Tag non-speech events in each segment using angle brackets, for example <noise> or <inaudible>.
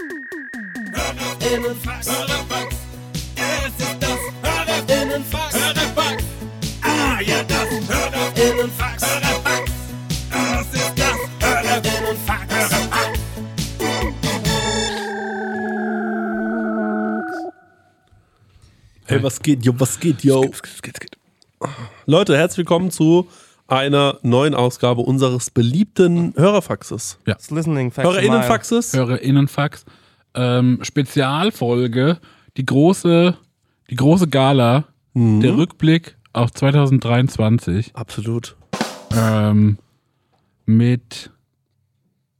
Innenfax. Hörerfax. Es ist das Hörerinnenfax. Hörerfax. Ah, ja, das Hörerinnenfax. Hörerfax. Das ist das Hörerinnenfax. Hörerfax. Hey, was geht, yo, was geht, yo? Leute, herzlich willkommen zu einer neuen Ausgabe unseres beliebten Hörerfaxes. Das Listening Fax Hörerinnenfaxes? HörerInnenfax. Ähm, Spezialfolge, die große, die große Gala, Mhm. der Rückblick auf 2023 Absolut. ähm, mit,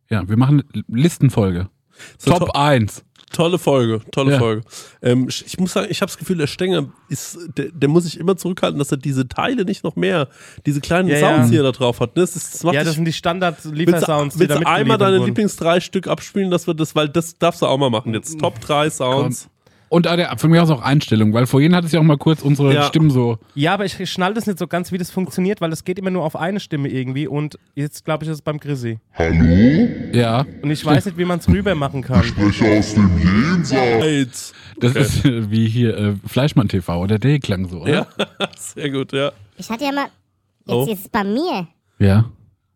ja, wir machen Listenfolge. So Top to 1. tolle Folge, tolle Ja. Folge. Ähm, ich muss sagen, ich habe das Gefühl, der Stenger ist, der, der muss sich immer zurückhalten, dass er diese Teile nicht noch mehr, diese kleinen Ja, Sounds, ja. die er da drauf hat. ne? Das, ist, das Ja, das dich- sind die Standard-Liefersounds, die da einmal deine wurden. Lieblings drei Stück abspielen, dass wir das, weil das darfst du auch mal machen jetzt. Top 3 Sounds. Und der- von mir aus auch Einstellung, weil vorhin hat es ja auch mal kurz unsere Ja. Stimmen so. Ja, aber ich schnall das nicht so ganz, wie das funktioniert, weil es geht immer nur auf eine Stimme irgendwie und jetzt glaube ich, ist es beim Chrissy. Ja, Und ich weiß nicht, wie man es rüber machen kann. Sprecher aus dem Jenseits. Das ist äh, <laughs> wie hier äh, Fleischmann TV oder der klang so, oder? Ja, <laughs> sehr gut, ja. Ich hatte ja mal. Jetzt Oh. ist es bei mir. Ja.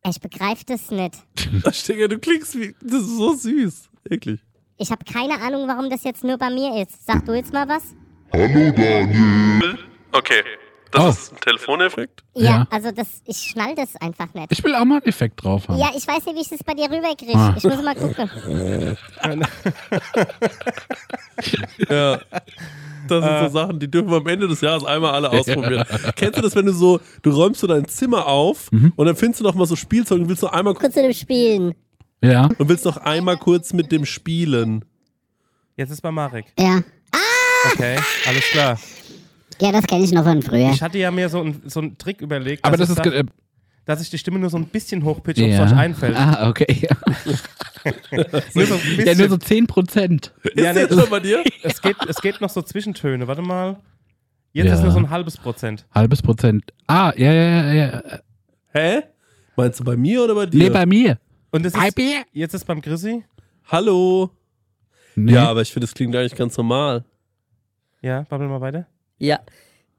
Ich begreife das nicht. <laughs> Stenger, du klingst wie, das ist so süß. Wirklich. Ich habe keine Ahnung, warum das jetzt nur bei mir ist. Sag du jetzt mal was? Hallo Daniel. Okay. Das Oh. ist ein Telefoneffekt. Ja, Ja. also das, ich schnall das einfach nicht. Ich will auch mal einen Effekt drauf haben. Ja, ich weiß nicht, wie ich das bei dir rüberkriege. Ah. Ich muss mal gucken. <laughs> Ja. Das sind so Sachen, die dürfen wir am Ende des Jahres einmal alle ausprobieren. Kennst du das, wenn du so, du räumst so dein Zimmer auf und dann findest du noch mal so Spielzeug und willst noch einmal Kurz zu dem Spielen. Ja. und willst noch einmal kurz mit dem spielen. Jetzt ist bei Marek. Ja. Okay, alles klar. Ja, das kenne ich noch von früher. Ich hatte ja mir so, ein, so einen Trick überlegt, Aber dass, das ich ist. sag, Äh, dass ich die Stimme nur so ein bisschen hochpitche, ob es ja. euch einfällt. Ah, okay. <laughs> Nur so ein bisschen. ja, nur so 10 Prozent. Ja, ist das schon bei dir? es, geht, es geht noch so Zwischentöne. Warte mal. Jetzt Ja. ist nur so ein halbes Prozent. Halbes Prozent. Ah, ja, ja, ja. ja. Hä? Meinst du bei mir oder bei dir? Nee, bei mir. Und es Hi, ist, jetzt ist beim Chrissy. Hallo. Nee. Ja, aber ich finde, das klingt eigentlich ganz normal. Ja, babbel mal weiter. Ja.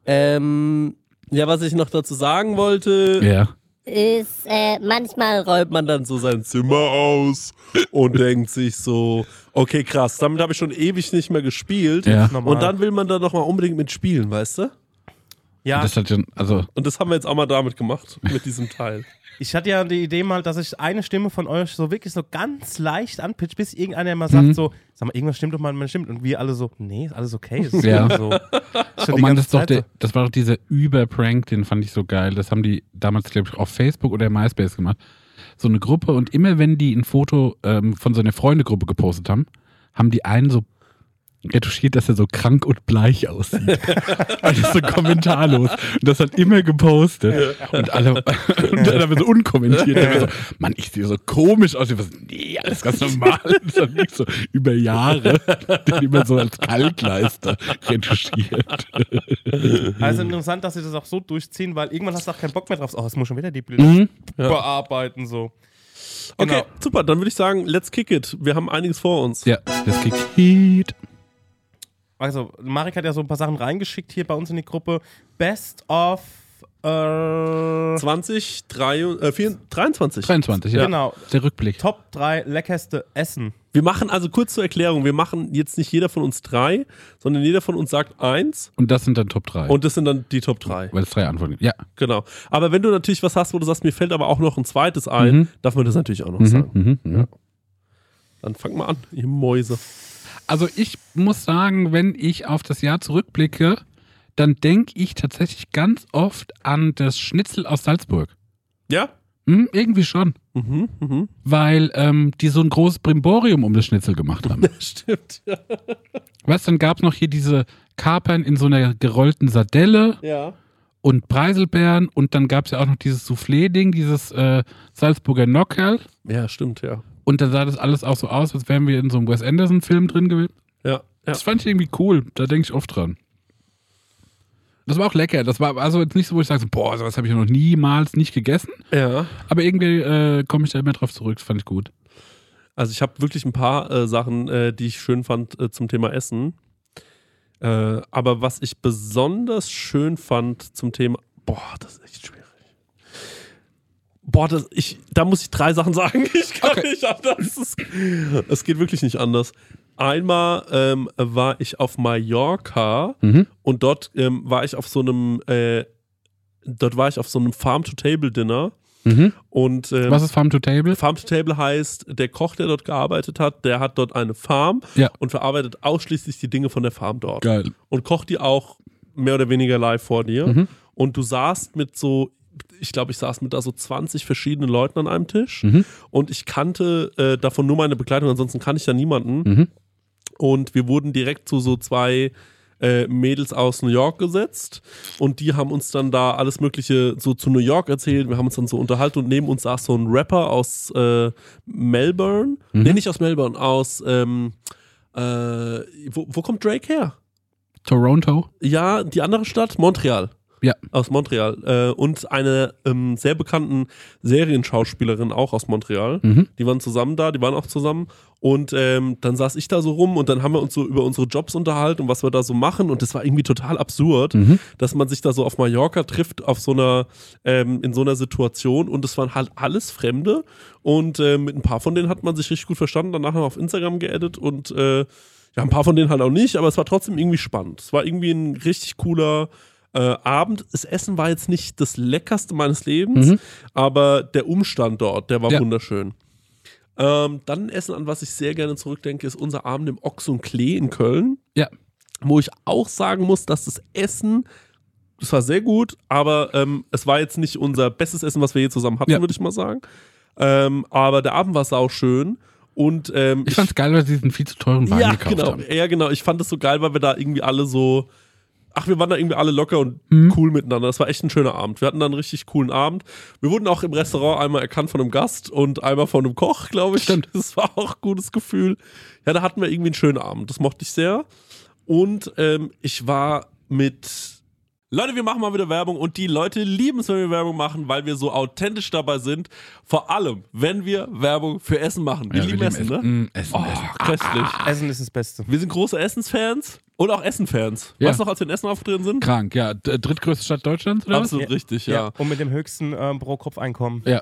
Ähm, ja, was ich noch dazu sagen wollte, Ja. Ist, äh, manchmal räumt man dann so sein Zimmer aus und <laughs> denkt sich so, okay, krass, damit habe ich schon ewig nicht mehr gespielt. Ja. Und dann will man da nochmal unbedingt mitspielen, weißt du? Ja, Das hat schon, also, Und das haben wir jetzt auch mal damit gemacht, mit diesem Teil. Ich hatte ja die Idee mal, dass ich eine Stimme von euch so wirklich so ganz leicht anpitch, bis irgendeiner mal sagt Mhm. so, sag mal, irgendwas stimmt doch mal, man stimmt. Und wir alle so, nee, ist alles okay. Ist Ja. so. <laughs> Oh Mann, das, der, das war doch dieser Über-Prank, den fand ich so geil. Das haben die damals, glaube ich, auf Facebook oder MySpace gemacht. So eine Gruppe und immer wenn die ein Foto ähm, von so einer Freundegruppe gepostet haben, haben die einen so retuschiert, dass er so krank und bleich aussieht. <laughs> das ist so kommentarlos. Und das hat immer gepostet. Und alle, <laughs> und dann haben wir so unkommentiert. Dann so, Mann, ich sehe so komisch aus. Ich so, nee, alles ganz normal. <laughs> Das hat mich so über Jahre den immer so als Kalkleister retuschiert. Also interessant, dass sie das auch so durchziehen, weil irgendwann hast du auch keinen Bock mehr drauf. Oh, es muss schon wieder die Bilder Mhm. bearbeiten, so. Okay, Genau. super, dann würde ich sagen, let's kick it. Wir haben einiges vor uns. Ja, das kriegt Heat. Also, Marek hat ja so ein paar Sachen reingeschickt hier bei uns in die Gruppe. Best of. Äh, 20, 3, äh, 4, 23. 23, ja. Genau. Der Rückblick. Top 3 leckerste Essen. Wir machen also kurz zur Erklärung, wir machen jetzt nicht jeder von uns drei, sondern jeder von uns sagt eins Und das sind dann Top 3. und das sind dann die Top 3. Weil es drei Antworten gibt. Ja. Genau. Aber wenn du natürlich was hast, wo du sagst, mir fällt aber auch noch ein zweites ein, Mhm. darf man das natürlich auch noch Mhm, sagen. mhm, mhm. Dann fang mal an, ihr Mäuse. Also ich muss sagen, wenn ich auf das Jahr zurückblicke, dann denke ich tatsächlich ganz oft an das Schnitzel aus Salzburg. Ja? Hm, irgendwie schon. Mhm, mhm. Weil ähm, die so ein großes Brimborium um das Schnitzel gemacht haben. <laughs> Stimmt. Ja. weißt du, dann gab es noch hier diese Kapern in so einer gerollten Sardelle ja. und Preiselbeeren und dann gab es ja auch noch dieses Soufflé-Ding, dieses äh, Salzburger Nockerl. Ja, stimmt, ja. Und dann sah das alles auch so aus, als wären wir in so einem Wes Anderson-Film drin gewesen. Ja. ja. Das fand ich irgendwie cool. Da denke ich oft dran. Das war auch lecker. Das war also jetzt nicht so, wo ich sage, so, boah, sowas habe ich noch niemals nicht gegessen. ja. Aber irgendwie äh, komme ich da immer drauf zurück. Das fand ich gut. Also ich habe wirklich ein paar äh, Sachen, äh, die ich schön fand äh, zum Thema Essen. Äh, aber was ich besonders schön fand zum Thema, boah, das ist echt schwierig. Boah, das, ich, da muss ich drei Sachen sagen. <laughs> Ich kann nicht anders. Es, es geht wirklich nicht anders. Einmal ähm, war ich auf Mallorca Mhm. und dort ähm, war ich auf so einem, äh, dort war ich auf so einem Farm-to-Table-Dinner Mhm. und ähm, Was ist Farm to Table? Farm to Table heißt, der Koch, der dort gearbeitet hat, der hat dort eine Farm Ja. und verarbeitet ausschließlich die Dinge von der Farm dort. Geil. Und kocht die auch mehr oder weniger live vor dir. Mhm. Und du saßt mit so, ich glaube, ich saß mit da so 20 verschiedenen Leuten an einem Tisch. Mhm. Und ich kannte äh, davon nur meine Begleitung, ansonsten kann ich da niemanden. Mhm. Und wir wurden direkt zu so zwei äh, Mädels aus New York gesetzt und die haben uns dann da alles Mögliche so zu New York erzählt. Wir haben uns dann so unterhalten und neben uns saß so ein Rapper aus äh, Melbourne. Mhm. Nee, nicht aus Melbourne, aus ähm, äh, wo, wo kommt Drake her? Toronto? Ja, die andere Stadt, Montreal. Ja. Aus Montreal. Äh, und eine ähm, sehr bekannten Serienschauspielerin auch aus Montreal. Mhm. Die waren zusammen da, die waren auch zusammen. Und ähm, dann saß ich da so rum und dann haben wir uns so über unsere Jobs unterhalten und was wir da so machen. Und das war irgendwie total absurd, Mhm. dass man sich da so auf Mallorca trifft, auf so einer, ähm, in so einer Situation. Und es waren halt alles Fremde. Und äh, mit ein paar von denen hat man sich richtig gut verstanden, danach noch auf Instagram geedit und äh, ja, ein paar von denen halt auch nicht, aber es war trotzdem irgendwie spannend. Es war irgendwie ein richtig cooler äh, Abend. Das Essen war jetzt nicht das leckerste meines Lebens, Mhm. aber der Umstand dort, der war Ja. wunderschön. Ähm, dann ein Essen, an was ich sehr gerne zurückdenke, ist unser Abend im Ochs und Klee in Köln, Ja. wo ich auch sagen muss, dass das Essen, das war sehr gut, aber ähm, es war jetzt nicht unser bestes Essen, was wir je zusammen hatten, Ja. würde ich mal sagen. Ähm, aber der Abend war sau schön und ähm, Ich fand's geil, weil sie diesen viel zu teuren Wein ja, gekauft genau. haben. Ja, genau. Ich fand das so geil, weil wir da irgendwie alle so. Ach, wir waren da irgendwie alle locker und Mhm. cool miteinander. Das war echt ein schöner Abend. Wir hatten da einen richtig coolen Abend. Wir wurden auch im Restaurant einmal erkannt von einem Gast und einmal von einem Koch, glaube ich. Stimmt. Das war auch ein gutes Gefühl. Ja, da hatten wir irgendwie einen schönen Abend. Das mochte ich sehr. Und ähm, ich war mit. Leute, wir machen mal wieder Werbung und die Leute lieben es, wenn wir Werbung machen, weil wir so authentisch dabei sind. Vor allem, wenn wir Werbung für Essen machen. Wir Ja, lieben wir Essen, ne? Mm, Essen, Oh, Essen. köstlich. Essen ist das Beste. Wir sind große Essensfans und auch Essenfans. Ja. Weißt du noch, als wir in Essen aufgetreten sind? Krank, ja. Drittgrößte Stadt Deutschlands, oder? was? Absolut richtig, ja. Und mit dem höchsten ähm, Pro-Kopf-Einkommen. Ja.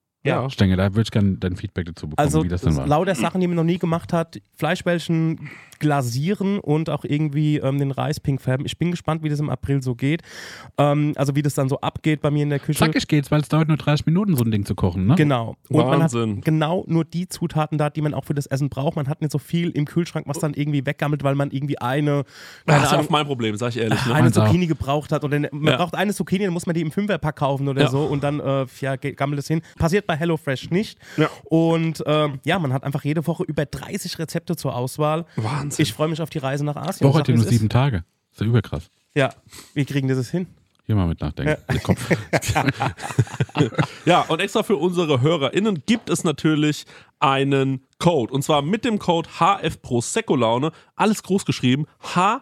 Ja. Stenge, da würde ich gerne dein Feedback dazu bekommen, Also wie das dann war. lauter Sachen, die man noch nie gemacht hat. Fleischbällchen glasieren und auch irgendwie ähm, den Reis pink färben. Ich bin gespannt, wie das im April so geht. Ähm, also wie das dann so abgeht bei mir in der Küche. Zackig geht's, weil es dauert nur 30 Minuten, so ein Ding zu kochen, ne? Genau. Und Wahnsinn. man hat genau nur die Zutaten da, die man auch für das Essen braucht. Man hat nicht so viel im Kühlschrank, was dann irgendwie weggammelt, weil man irgendwie eine, Das ist auch mein Problem, sag ich ehrlich. Ne? eine Meins auch. Zucchini gebraucht hat. Oder ne- man Ja. braucht eine Zucchini, dann muss man die im Fünferpack kaufen oder Ja. so und dann äh, ja, gammelt es hin. Passiert bei HelloFresh nicht. Ja. Und ähm, ja, man hat einfach jede Woche über 30 Rezepte zur Auswahl. Wahnsinn. Ich freue mich auf die Reise nach Asien. Woche hat ja nur es ist. sieben Tage. Ist ja überkrass. Ja, wie kriegen die das hin? Hier mal mit nachdenken. Der Kopf. <laughs> Ja, und extra für unsere HörerInnen gibt es natürlich einen Code. Und zwar mit dem Code HF Prosecco Laune. Alles groß geschrieben. HF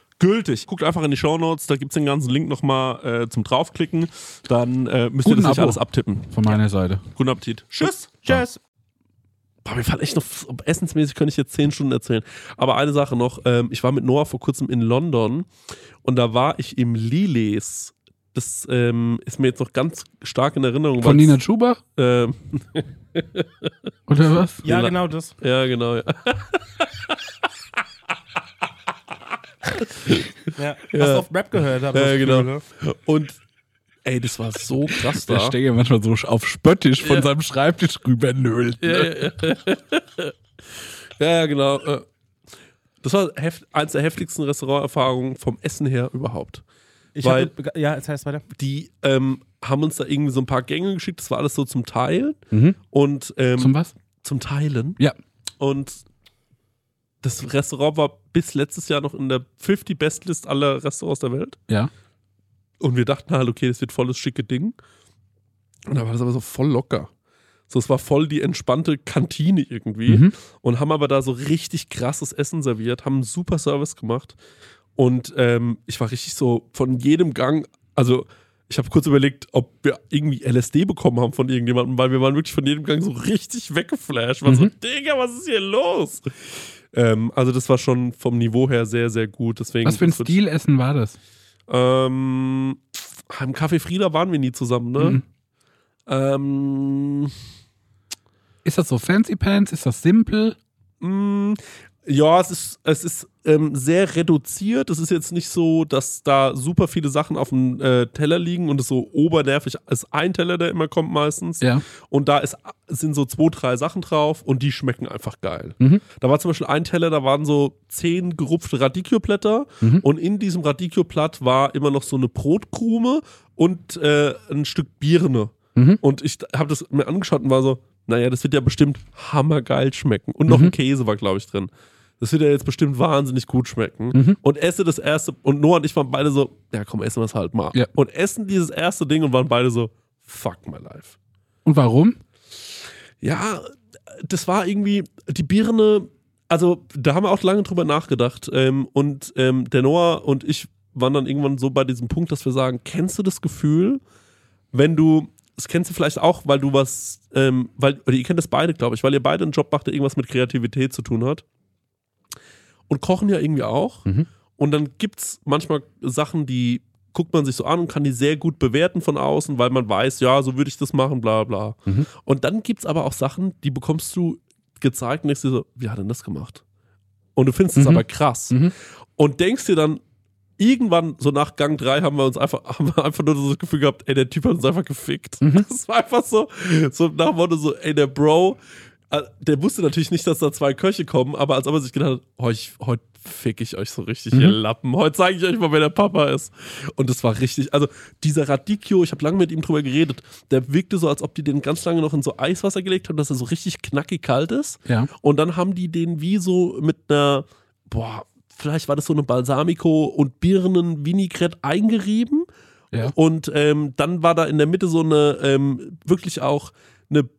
gültig. Guckt einfach in die Shownotes, da gibt's den ganzen Link nochmal äh, zum draufklicken. Dann äh, müsst ihr Guten das nicht Abo. alles abtippen. Von meiner Seite. Guten Appetit. Tschüss. Tschüss. Boah, mir fällt echt noch, essensmäßig könnte ich jetzt zehn Stunden erzählen. Aber eine Sache noch, ähm, ich war mit Noah vor kurzem in London und da war ich im Liles. Das ähm, ist mir jetzt noch ganz stark in Erinnerung. Von Nina Schubach? Ähm, <laughs> Oder was? Ja, Ja. genau das. ja, genau. Ja. <laughs> Ja. Was du auf Rap gehört habe. Ja, genau. Und ey, das war so krass Der da. Steger manchmal so auf spöttisch von Ja. seinem Schreibtisch rüber nölt. Ja, ja, ja. <laughs> ja, ja, genau. äh. Das war eins der heftigsten Restauranterfahrungen vom Essen her überhaupt. Ich Weil- hatte, ja, jetzt heißt weiter. Die ähm, haben uns da irgendwie so ein paar Gänge geschickt, das war alles so zum Teilen Mhm. und ähm, Zum was? zum Teilen. Ja. Und das Restaurant war bis letztes Jahr noch in der 50 Best List aller Restaurants der Welt. Ja. Und wir dachten halt, okay, das wird volles schicke Ding. Und da war das aber so voll locker. So, es war voll die entspannte Kantine irgendwie. Mhm. Und haben aber da so richtig krasses Essen serviert, haben einen super Service gemacht. Und ähm, ich war richtig so von jedem Gang, also ich habe kurz überlegt, ob wir irgendwie LSD bekommen haben von irgendjemandem, weil wir waren wirklich von jedem Gang so richtig weggeflasht. War so, Mhm. Digga, was ist hier los? Ähm, also das war schon vom Niveau her sehr, sehr gut. Deswegen, Was für ein Stilessen war das? ähm, Im Café Frieda waren wir nie zusammen, ne? Mhm. Ähm, Ist das so Fancy Pants? Ist das simpel? Ja, es ist, es ist ähm, sehr reduziert. Es ist jetzt nicht so, dass da super viele Sachen auf dem äh, Teller liegen und es so obernervig ist. Ein Teller, der immer kommt meistens. Ja. Und da ist, sind so zwei, drei Sachen drauf und die schmecken einfach geil. Mhm. Da war zum Beispiel ein Teller, da waren so zehn gerupfte Radicchio-Blätter Mhm. und in diesem Radicchio-Blatt war immer noch so eine Brotkrume und äh, ein Stück Birne. Mhm. Und ich habe das mir angeschaut und war so, naja, das wird ja bestimmt hammergeil schmecken. Und noch Mhm. ein Käse war, glaube ich, drin. Das wird ja jetzt bestimmt wahnsinnig gut schmecken. Mhm. Und esse das erste, und Noah und ich waren beide so, ja komm, essen wir es halt mal. Ja. Und essen dieses erste Ding und waren beide so, fuck my life. Und warum? Ja, das war irgendwie die Birne. Also, da haben wir auch lange drüber nachgedacht. Ähm, und ähm, der Noah und ich waren dann irgendwann so bei diesem Punkt, dass wir sagen: Kennst du das Gefühl, wenn du, das kennst du vielleicht auch, weil du was, ähm, weil, oder ihr kennt das beide, glaube ich, weil ihr beide einen Job macht, der irgendwas mit Kreativität zu tun hat. Und kochen ja irgendwie auch. Mhm. Und dann gibt es manchmal Sachen, die guckt man sich so an und kann die sehr gut bewerten von außen, weil man weiß, ja, so würde ich das machen, bla bla. Mhm. Und dann gibt es aber auch Sachen, die bekommst du gezeigt und denkst dir so, wie hat denn das gemacht? Und du findest es Mhm. aber krass. Mhm. Und denkst dir dann, irgendwann, so nach Gang 3, haben wir uns einfach, <laughs> haben wir einfach nur so das Gefühl gehabt, ey, der Typ hat uns einfach gefickt. Mhm. <laughs> Das war einfach so, so nach Motto so, ey, der Bro, äh, der wusste natürlich nicht, dass da zwei Köche kommen, aber als ob er sich gedacht hat, oh, ich, heute fick ich euch so richtig, ihr Mhm. Lappen. Heute zeige ich euch mal, wer der Papa ist. Und das war richtig, also dieser Radicchio, ich habe lange mit ihm drüber geredet, der wirkte so, als ob die den ganz lange noch in so Eiswasser gelegt haben, dass er so richtig knackig kalt ist. Ja. Und dann haben die den wie so mit einer, boah, vielleicht war das so eine Balsamico und Birnen-Vinaigrette eingerieben. Ja. Und ähm, dann war da in der Mitte so eine, ähm, wirklich auch eine,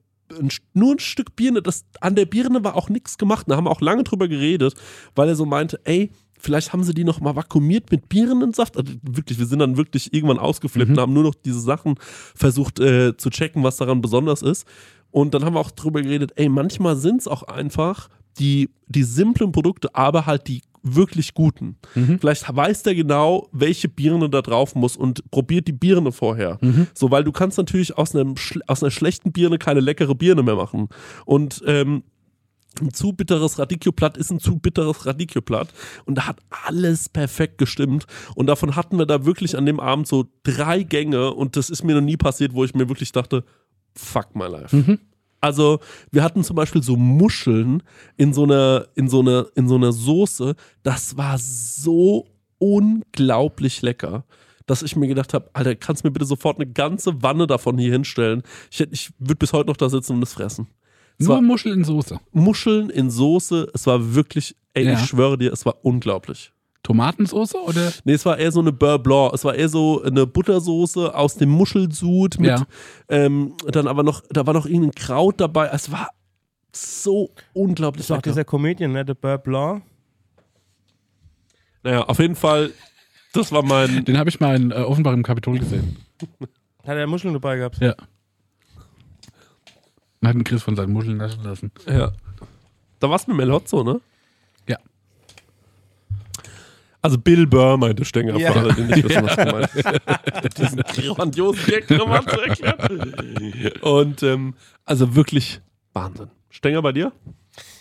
ein, nur ein Stück Birne. Das, an der Birne war auch nichts gemacht. Da haben wir auch lange drüber geredet, weil er so meinte, ey, vielleicht haben sie die noch mal vakuumiert mit Birnensaft. Also wirklich, wir sind dann wirklich irgendwann ausgeflippt Mhm. und haben nur noch diese Sachen versucht äh, zu checken, was daran besonders ist. Und dann haben wir auch drüber geredet, ey, manchmal sind es auch einfach die, die simplen Produkte, aber halt die wirklich guten. Mhm. Vielleicht weiß der genau, welche Birne da drauf muss und probiert die Birne vorher. Mhm. So, weil du kannst natürlich aus, einem, aus einer schlechten Birne keine leckere Birne mehr machen. Und ähm, ein zu bitteres Radicchio-Platt ist ein zu bitteres Radicchio-Platt. Und da hat alles perfekt gestimmt. Und davon hatten wir da wirklich an dem Abend so drei Gänge. Und das ist mir noch nie passiert, wo ich mir wirklich dachte, fuck my life. Also, wir hatten zum Beispiel so Muscheln in so einer, in so einer, in so einer Soße. Das war so unglaublich lecker, dass ich mir gedacht habe, Alter, kannst du mir bitte sofort eine ganze Wanne davon hier hinstellen? Ich, ich würde bis heute noch da sitzen und das fressen. Es Nur war Muschel in Soße. Muscheln in Soße. Es war wirklich, ey, Ja. ich schwöre dir, es war unglaublich. Tomatensoße oder? Nee, es war eher so eine Beurre Blanc. Es war eher so eine Buttersoße aus dem Muschelsud mit, Ja. ähm, dann aber noch, da war noch irgendein Kraut dabei. Es war so unglaublich Das war dieser Comedian, ne? Der Beurre Blanc. Naja, auf jeden Fall, das war mein, <laughs> Den habe ich mal in äh, Offenbach im Kapitol gesehen. Hat er Muscheln dabei gehabt? Ja. Dann hat den Chris von seinen Muscheln naschen lassen. ja. Da war's mit Melozzo, ne? Also Bill Burr meinte Stenger, Ja. für alle, die nicht wissen, was gemeint ist. Diesen grandiosen Gag nochmal zu erklären. Und ähm, also wirklich Wahnsinn. Stenger bei dir?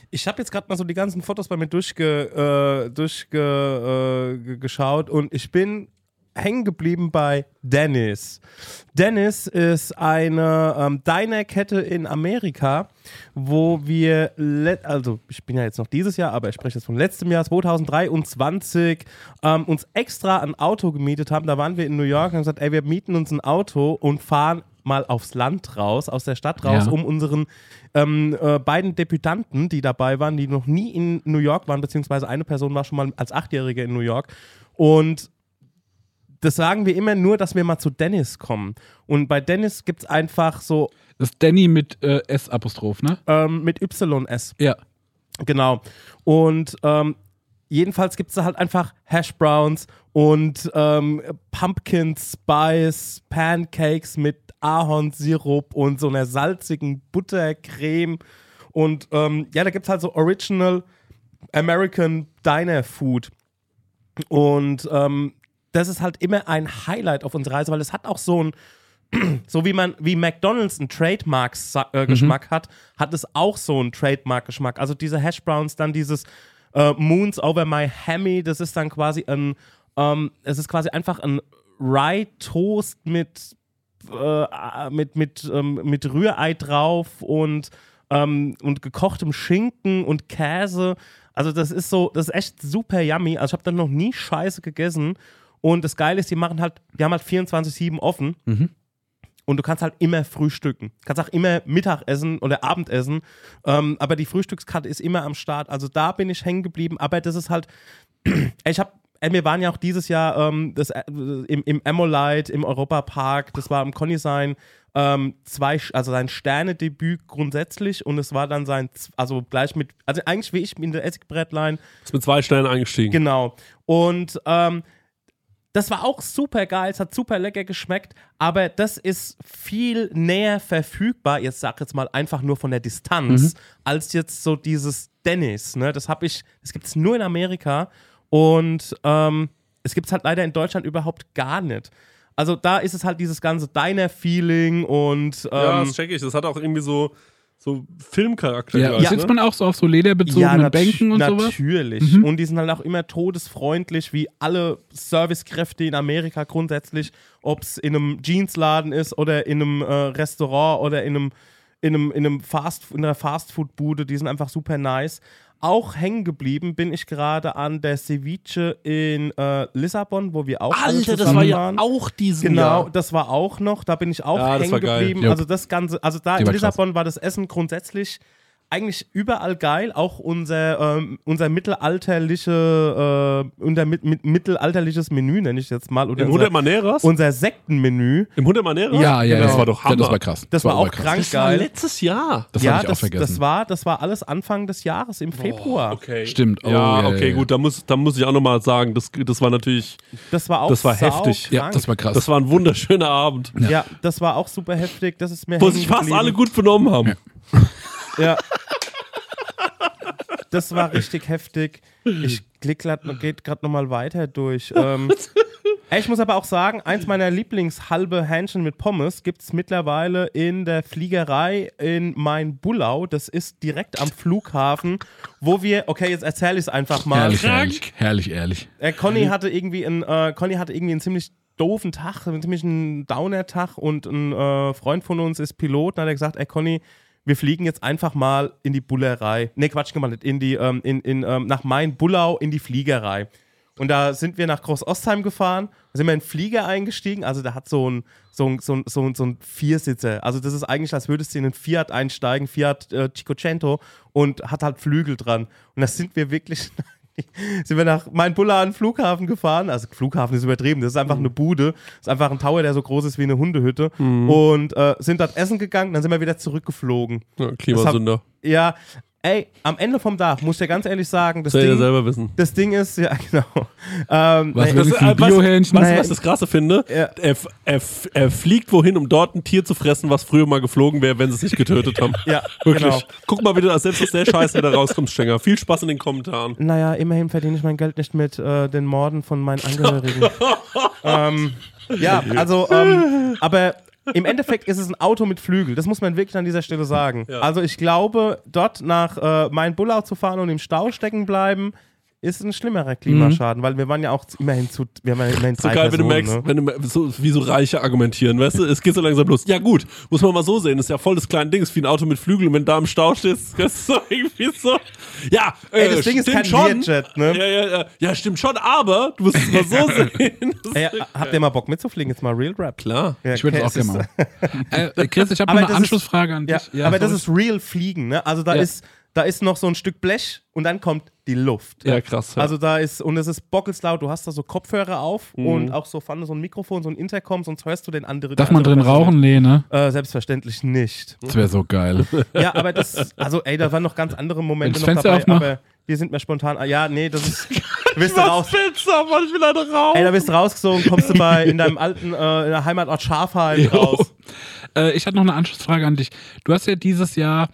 Ich habe jetzt gerade mal so die ganzen Fotos bei mir durchge, äh, durchge, äh, und ich bin hängen geblieben bei Dennis. Dennis ist eine ähm, Diner-Kette in Amerika, wo wir, also ich bin ja jetzt noch dieses Jahr, aber ich spreche jetzt von letztem Jahr, 2023, ähm, uns extra ein Auto gemietet haben. Da waren wir in New York und haben gesagt, ey, wir mieten uns ein Auto und fahren mal aufs Land raus, aus der Stadt raus, Ja. um unseren ähm, äh, beiden Debütanten, die dabei waren, die noch nie in New York waren, beziehungsweise eine Person war schon mal als Achtjährige in New York. Und das sagen wir immer nur, dass wir mal zu Dennis kommen. Und bei Dennis gibt es einfach so Das ist Danny mit äh, S-Apostroph, ne? ähm, mit YS. Ja. Genau. Und ähm, jedenfalls gibt es da halt einfach Hash Browns und ähm, Pumpkin Spice Pancakes mit Ahornsirup und so einer salzigen Buttercreme. Und ähm, ja, da gibt es halt so Original American Diner Food. Und ähm, das ist halt immer ein Highlight auf unserer Reise, weil es hat auch so ein, <clears throat> so wie man, wie McDonalds einen Trademark-Geschmack hat, hat es auch so einen Trademark-Geschmack. Also diese Hash Browns, dann dieses äh, Moons over my Hammy, das ist dann quasi ein, ähm, es ist quasi einfach ein Rye Toast mit, äh, mit, mit, ähm, mit Rührei drauf und, ähm, und gekochtem Schinken und Käse. Also das ist so, das ist echt super yummy. Also ich habe dann noch nie Scheiße gegessen. Und das Geile ist, die machen halt, die haben halt 24-7 offen. Und du kannst halt immer frühstücken. Kannst auch immer Mittag essen oder Abendessen. Ähm, aber die Frühstückskarte ist immer am Start. Also da bin ich hängen geblieben. Aber das ist halt, <clears throat> ich habe, wir waren ja auch dieses Jahr ähm, das, äh, im, im Emolite, im Europapark. Das war im Conny sein ähm, zwei, also sein Sternedebüt grundsätzlich. Und es war dann sein, also gleich mit, also eigentlich wie ich in der Essigbrettline. Ist mit zwei Sternen eingestiegen. Genau. Und ähm, das war auch super geil, es hat super lecker geschmeckt, aber das ist viel näher verfügbar, jetzt sag jetzt mal einfach nur von der Distanz, als jetzt so dieses Dennis. Ne? Das habe ich, das gibt es nur in Amerika und ähm, es gibt es halt leider in Deutschland überhaupt gar nicht. Also da ist es halt dieses ganze Diner-Feeling und Ja, ähm, das check ich. Das hat auch irgendwie so, so Filmcharakter. Ja, gleich, sitzt ne? man auch so auf so lederbezogenen nat- Bänken und sowas? Natürlich. Und die sind halt auch immer todesfreundlich, wie alle Servicekräfte in Amerika grundsätzlich, ob es in einem Jeansladen ist oder in einem äh, Restaurant oder in einem in einem, in einem Fast, in einer Fastfood-Bude, die sind einfach super nice. Auch hängen geblieben bin ich gerade an der Ceviche in äh, Lissabon, wo wir auch alle Alter, das zusammen war ja waren. auch diesen Genau, Jahr. das war auch noch, da bin ich auch Ja, hängen geblieben. Also das Ganze, also da Die in war krass. Lissabon war das Essen grundsätzlich eigentlich überall geil. Auch unser, ähm, unser mittelalterliche, äh, unser mit, mit, mittelalterliches Menü, nenne ich jetzt mal. Oder Im unser, 100 Maneras? unser Sektenmenü. Im 100 Maneras? Ja, ja, Das ja. war doch Ja, Hammer. das war krass. Das war auch oberkrass. krank Das war geil. letztes Jahr. Das ja, habe ich auch das, vergessen. das war, das war alles Anfang des Jahres, im Februar. Okay. Stimmt. Oh, ja, ja, okay, ja, gut. Da muss, da muss ich auch nochmal sagen, das, das war natürlich, Das war auch Das war heftig. ja, krank. das war krass. das war ein wunderschöner Abend, ja. das war auch super heftig. Das ist mir wo sich fast alle gut benommen haben. <laughs> Ja. Das war richtig heftig. Ich klick grad, geht gerade nochmal weiter durch. Ähm, Ich muss aber auch sagen, eins meiner Lieblingshalbe Hähnchen mit Pommes gibt es mittlerweile in der Fliegerei in Main-Bullau. Das ist direkt am Flughafen, wo wir, okay, jetzt erzähle ich es einfach mal. Herrlich, herrlich, herrlich, ehrlich. Äh, Conny hatte irgendwie einen, äh, Conny hatte irgendwie einen ziemlich doofen Tag, einen ziemlich einen Downer-Tag und ein äh, Freund von uns ist Pilot und hat er gesagt, ey Conny, wir fliegen jetzt einfach mal in die Bullerei. Ne, Quatsch, gemacht, in die, ähm, in, in, ähm, nach Main-Bullau in die Fliegerei. Und da sind wir nach Groß-Ostheim gefahren, da sind wir in den Flieger eingestiegen. Also der hat so ein, so ein, so ein, so ein, so ein Viersitzer. Also das ist eigentlich, als würdest du in einen Fiat einsteigen, Fiat äh, Cinquecento und hat halt Flügel dran. Und da sind wir wirklich, <laughs> <laughs> sind wir nach Main-Bulla an den Flughafen gefahren. Also Flughafen ist übertrieben, das ist einfach eine Bude. Das ist einfach ein Tower, der so groß ist wie eine Hundehütte. Und äh, sind dort essen gegangen, dann sind wir wieder zurückgeflogen. Ja, Klimasünder. Ja, ey, am Ende vom Tag, muss ich dir ganz ehrlich sagen, das Das soll ja Ding, selber wissen. das Ding ist, ja <laughs> genau. Ähm, Was ein äh, du, Nee. was ich das Krasse finde? Ja. Er, er, er fliegt wohin, um dort ein Tier zu fressen, was früher mal geflogen wäre, wenn sie es nicht getötet haben. ja, <laughs> Wirklich. genau. Guck mal bitte, selbst aus der Scheiße wieder rauskommt, Stenger. Viel Spaß in den Kommentaren. Naja, immerhin verdiene ich mein Geld nicht mit äh, den Morden von meinen Angehörigen. <laughs> ähm, ja, also, ähm, aber im Endeffekt ist es ein Auto mit Flügel. Das muss man wirklich an dieser Stelle sagen. Ja. Also ich glaube, dort nach äh, Main-Bullau zu fahren und im Stau stecken bleiben, ist ein schlimmerer Klimaschaden, weil wir waren ja auch immerhin zu, wir waren ja immerhin So drei geil, wenn du Personen, merkst, ne? wenn du so, wie so Reiche argumentieren, weißt du, es geht so langsam los. Ja gut, muss man mal so sehen, ist ja voll das kleine Ding, ist wie ein Auto mit Flügeln und wenn du da im Stau stehst, <laughs> das ist so irgendwie so. Ja, äh, Ey, das Ding ist kein schon. Learjet, ne? Ja, ja, ja, ja, stimmt schon, aber du musst es mal so <laughs> sehen. Das Ey, habt ihr mal Bock mitzufliegen? Jetzt mal Real Rap. Klar. Ja, Ich würde es auch gerne machen. Äh, Chris, ich habe Aber noch eine das ist- Anschlussfrage an Ja, dich. aber das sorry. ist real Fliegen, ne? Also da Ja. ist da ist noch so ein Stück Blech und dann kommt die Luft. Ja, krass. Ja. Also da ist, und es ist bockelslaut, du hast da so Kopfhörer auf Mhm. und auch so vorne so ein Mikrofon, so ein Intercom, sonst hörst du den anderen. Darf man drin Person rauchen? Nee, ne? Äh, selbstverständlich nicht. Das wäre so geil. Ja, aber das, also ey, da waren noch ganz andere Momente noch Fenster dabei, aber die sind mir spontan, ah, ja, nee, das ist, <laughs> du raus, willst du, Mann, ich will leider raus. ey, da bist du rausgesogen, kommst du bei, in deinem alten, äh, Heimatort Schafheim raus. Äh, ich hatte noch eine Anschlussfrage an dich. Du hast ja dieses Jahr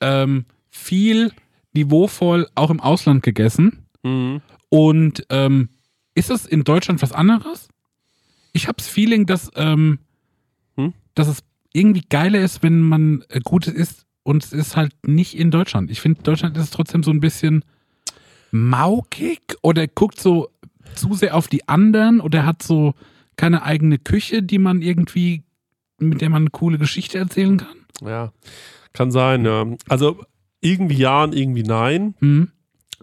ähm, viel niveauvoll auch im Ausland gegessen. Mhm. Und ähm, ist das in Deutschland was anderes? Ich habe das Feeling, dass, ähm, Hm? dass es irgendwie geiler ist, wenn man äh, Gutes isst und es ist halt nicht in Deutschland. Ich finde, Deutschland ist trotzdem so ein bisschen maukig oder guckt so zu sehr auf die anderen oder hat so keine eigene Küche, die man irgendwie, mit der man eine coole Geschichte erzählen kann. Ja, kann sein, ja. Also irgendwie ja und irgendwie nein. Hm?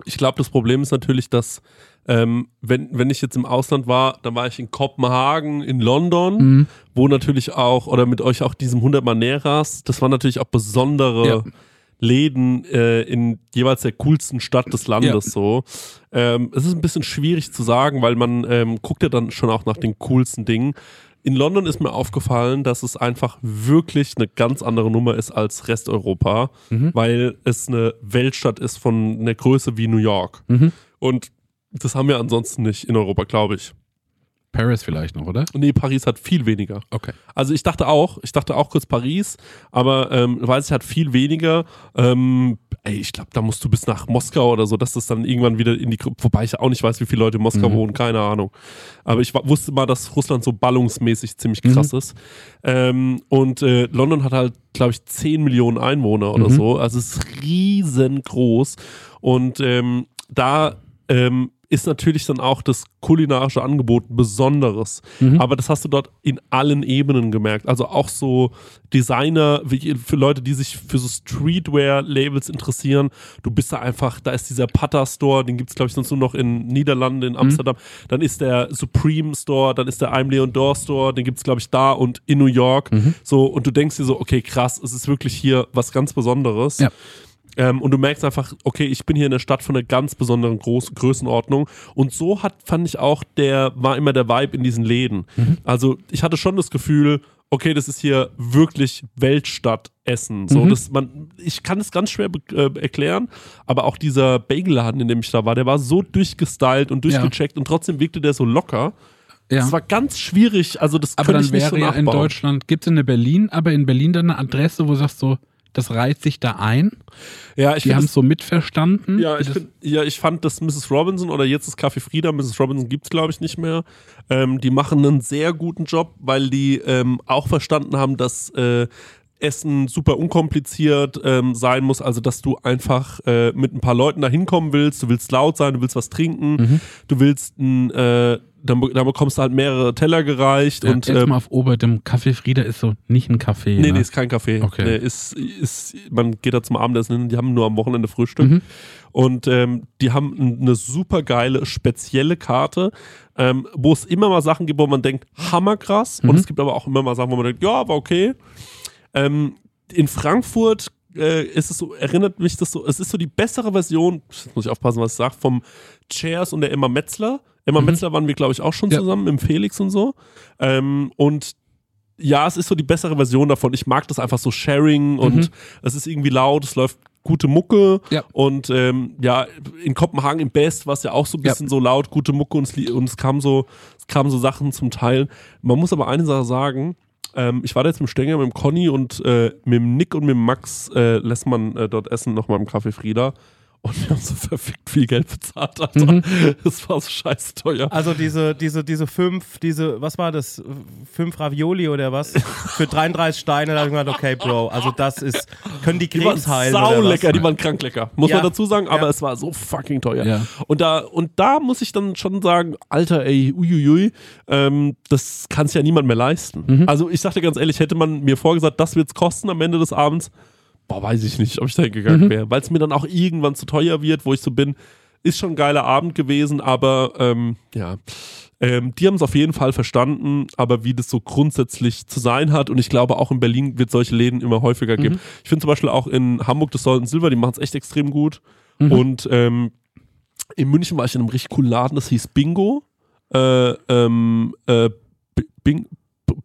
Ich glaube, das Problem ist natürlich, dass ähm, wenn, wenn ich jetzt im Ausland war, dann war ich in Kopenhagen, in London, Hm? wo natürlich auch, oder mit euch auch diesem 100 Maneras, das waren natürlich auch besondere Ja. Läden äh, in jeweils der coolsten Stadt des Landes Ja. so. Ähm, es ist ein bisschen schwierig zu sagen, weil man ähm, guckt ja dann schon auch nach den coolsten Dingen. In London ist mir aufgefallen, dass es einfach wirklich eine ganz andere Nummer ist als Resteuropa, Mhm. weil es eine Weltstadt ist von einer Größe wie New York. Mhm. Und das haben wir ansonsten nicht in Europa, glaube ich. Paris vielleicht noch, oder? Nee, Paris hat viel weniger. Okay. Also ich dachte auch, ich dachte auch kurz Paris, aber ähm, weiß ich, hat viel weniger. Ähm, ey, ich glaube, da musst du bis nach Moskau oder so, dass das dann irgendwann wieder in die Gru- wobei ich auch nicht weiß, wie viele Leute in Moskau Mhm. wohnen, keine Ahnung. Aber ich wusste mal, dass Russland so ballungsmäßig ziemlich Mhm. krass ist. Ähm, und äh, London hat halt, glaube ich, 10 Millionen Einwohner oder Mhm. so. Also es ist riesengroß. Und ähm, da ähm, ist natürlich dann auch das kulinarische Angebot ein besonderes. Mhm. Aber das hast du dort in allen Ebenen gemerkt. Also auch so Designer, für Leute, die sich für so Streetwear-Labels interessieren. Du bist da einfach, da ist dieser Pata Store, den gibt es, glaube ich, sonst nur noch in Niederlanden, in Amsterdam. Dann ist der Supreme Store, dann ist der I'm Leon Dore Store, den gibt es, glaube ich, da und in New York. So, und du denkst dir so, okay, krass, es ist wirklich hier was ganz Besonderes. Ja. Ähm, und du merkst einfach, okay, ich bin hier in der Stadt von einer ganz besonderen Groß Größenordnung. Und so hat, fand ich auch, der war immer der Vibe in diesen Läden. Also ich hatte schon das Gefühl, okay, das ist hier wirklich Weltstadt-Essen. So, Mhm. das, man, ich kann es ganz schwer äh, erklären, aber auch dieser Bagelladen, in dem ich da war, der war so durchgestylt und durchgecheckt und trotzdem wirkte der so locker. Ja. Das war ganz schwierig. Also das aber dann ich nicht wäre so ja nachbauen. in Deutschland, gibt es in Berlin, aber in Berlin dann eine Adresse, wo du sagst so, das reiht sich da ein. Ja, ich Die haben es so mitverstanden. Ja, ich, find, ja, ich fand, dass Mrs. Robinson oder jetzt ist Café Frieda, Mrs. Robinson gibt's glaube ich, nicht mehr. Ähm, die machen einen sehr guten Job, weil die ähm, auch verstanden haben, dass äh, Essen super unkompliziert ähm, sein muss. Also, dass du einfach äh, mit ein paar Leuten da hinkommen willst. Du willst laut sein, du willst was trinken, Mhm. du willst ein. Äh, dann, dann bekommst du halt mehrere Teller gereicht Ja, und jetzt ähm, mal auf Ober, dem Café Frieda ist so nicht ein Café. Nee, ne? nee, ist kein Kaffee. Okay. Nee, ist, ist, man geht da zum Abendessen hin, die haben nur am Wochenende Frühstück. Mhm. Und ähm, die haben eine super geile, spezielle Karte, ähm, wo es immer mal Sachen gibt, wo man denkt, hammerkrass. Und Mhm. es gibt aber auch immer mal Sachen, wo man denkt, ja, war okay. Ähm, in Frankfurt äh, ist es so, erinnert mich das so, es ist so die bessere Version, jetzt muss ich aufpassen, was ich sage, vom Chairs und der Emma Metzler. Emma Mhm. Metzler waren wir, glaube ich, auch schon Ja. zusammen im Felix und so. Ähm, und ja, es ist so die bessere Version davon. Ich mag das einfach so Sharing und Mhm. es ist irgendwie laut, es läuft gute Mucke Ja. und ähm, ja, in Kopenhagen im Best war es ja auch so ein Ja. bisschen so laut, gute Mucke und es, und es kam so, es kamen so Sachen zum Teilen. Man muss aber eine Sache sagen, ähm, ich war da jetzt mit Stenger, mit dem Conny und äh, mit dem Nick und mit dem Max äh, lässt man äh, dort essen, nochmal im Café Frieda. Und wir haben so verfickt viel Geld bezahlt, Alter. Mhm. Das war so scheiße teuer. Also diese, diese, diese fünf, diese, was war das? Fünf Ravioli oder was? Für 33 Steine, da habe ich gedacht, okay, Bro, also das ist, können die Die waren Krebs heilen oder sau lecker, die waren krank lecker. Muss Ja. man dazu sagen, aber Ja. es war so fucking teuer. Ja. Und da, und da muss ich dann schon sagen, Alter, ey, uiuiui, ähm, das kann sich ja niemand mehr leisten. Mhm. Also ich sagte ganz ehrlich, hätte man mir vorgesagt, das wird's kosten am Ende des Abends, boah, weiß ich nicht, ob ich da hingegangen Mhm. wäre. Weil es mir dann auch irgendwann zu teuer wird, wo ich so bin, ist schon ein geiler Abend gewesen, aber ähm, ja. Ähm, die haben es auf jeden Fall verstanden, aber wie das so grundsätzlich zu sein hat. Und ich glaube, auch in Berlin wird solche Läden immer häufiger geben. Mhm. Ich finde zum Beispiel auch in Hamburg das Sold Silver, die machen es echt extrem gut. Mhm. Und ähm, in München war ich in einem richtig coolen Laden, das hieß Bingo. Äh, ähm, äh, Bing,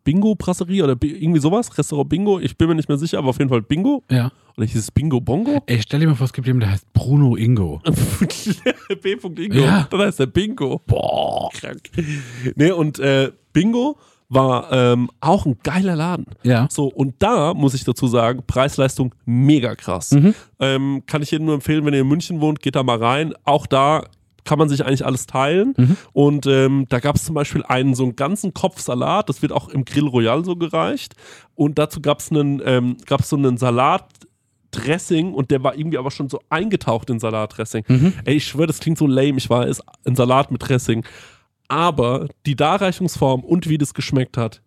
B- Bingo Brasserie oder irgendwie sowas, Restaurant Bingo, ich bin mir nicht mehr sicher, aber auf jeden Fall Bingo. Ja. Oder hieß es Bingo Bongo? Ey, stell dir mal vor, es gibt jemanden, der heißt Bruno Ingo. <laughs> B. Ingo. Ja. Dann heißt der Bingo. Boah, krank. Nee, und äh, Bingo war ähm, auch ein geiler Laden. Ja. So, und da muss ich dazu sagen, Preis-Leistung mega krass. Mhm. Ähm, kann ich jedem nur empfehlen, wenn ihr in München wohnt, geht da mal rein. Auch da kann man sich eigentlich alles teilen. Mhm. Und ähm, da gab es zum Beispiel einen so einen ganzen Kopf Salat, das wird auch im Grill Royal so gereicht. Und dazu gab es einen, ähm, gab's so einen Salat. Dressing und der war irgendwie aber schon so eingetaucht in Salatdressing. Mhm. Ey, ich schwöre, das klingt so lame. Ich war es ein Salat mit Dressing. Aber die Darreichungsform und wie das geschmeckt hat,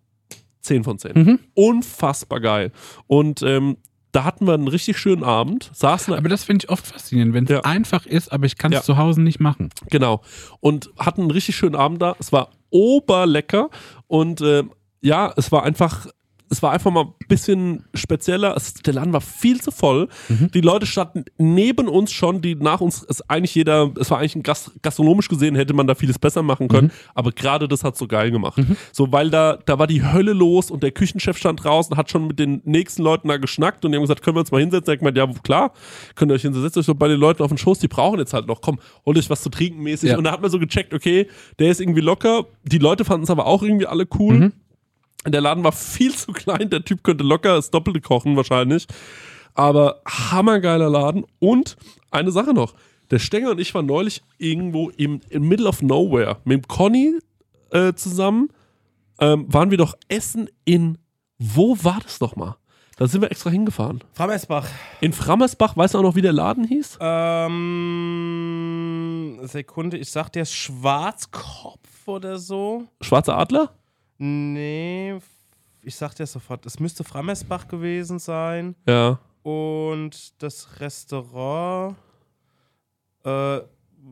10 von 10. Mhm. Unfassbar geil. Und ähm, da hatten wir einen richtig schönen Abend, saßen Aber das finde ich oft faszinierend, wenn es Ja. einfach ist, aber ich kann es Ja. zu Hause nicht machen. Genau. Und hatten einen richtig schönen Abend da. Es war oberlecker und ähm, ja, es war einfach. Es war einfach mal ein bisschen spezieller. Es, der Laden war viel zu voll. Die Leute standen neben uns schon, die nach uns, es eigentlich jeder, es war eigentlich ein Gast, gastronomisch gesehen, hätte man da vieles besser machen können. Aber gerade das hat so geil gemacht. So, weil da, da war die Hölle los und der Küchenchef stand draußen, hat schon mit den nächsten Leuten da geschnackt und die haben gesagt, können wir uns mal hinsetzen? Ich meinte, ja, klar, könnt ihr euch hinsetzen, setzt euch doch bei den Leuten auf den Schoß, die brauchen jetzt halt noch, komm, holt euch was zu trinken mäßig. Ja. Und da hat man so gecheckt, okay, der ist irgendwie locker. Die Leute fanden es aber auch irgendwie alle cool. Der Laden war viel zu klein, der Typ könnte locker das Doppelte kochen wahrscheinlich. Aber hammergeiler Laden. Und eine Sache noch. Der Stenger und ich waren neulich irgendwo im, im Middle of Nowhere mit dem Conny äh, zusammen. Ähm, waren wir doch essen in, wo war das nochmal? Da sind wir extra hingefahren. Frammersbach. In Frammersbach, weißt du auch noch, wie der Laden hieß? Ähm, Sekunde, ich sag der Schwarzkopf oder so. Schwarzer Adler? Nee, ich sag dir sofort, es müsste Frammersbach gewesen sein. Ja. Und das Restaurant. Äh,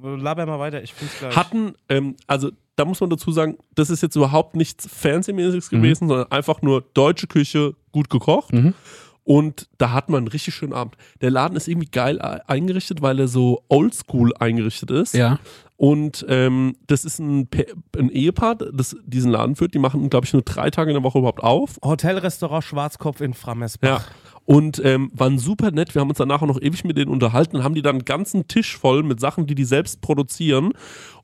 laber mal weiter, ich find's gleich. hatten, ähm, also da muss man dazu sagen, das ist jetzt überhaupt nichts Fancy-mäßiges gewesen, sondern einfach nur deutsche Küche, gut gekocht. Mhm. Und da hat man einen richtig schönen Abend. Der Laden ist irgendwie geil eingerichtet, weil er so oldschool eingerichtet ist. Ja. Und ähm, das ist ein, ein Ehepaar, das diesen Laden führt. Die machen, glaube ich, nur drei Tage in der Woche überhaupt auf. Hotelrestaurant Schwarzkopf in Framesbach. Ja. Und ähm, waren super nett. Wir haben uns danach auch noch ewig mit denen unterhalten und haben die dann einen ganzen Tisch voll mit Sachen, die die selbst produzieren.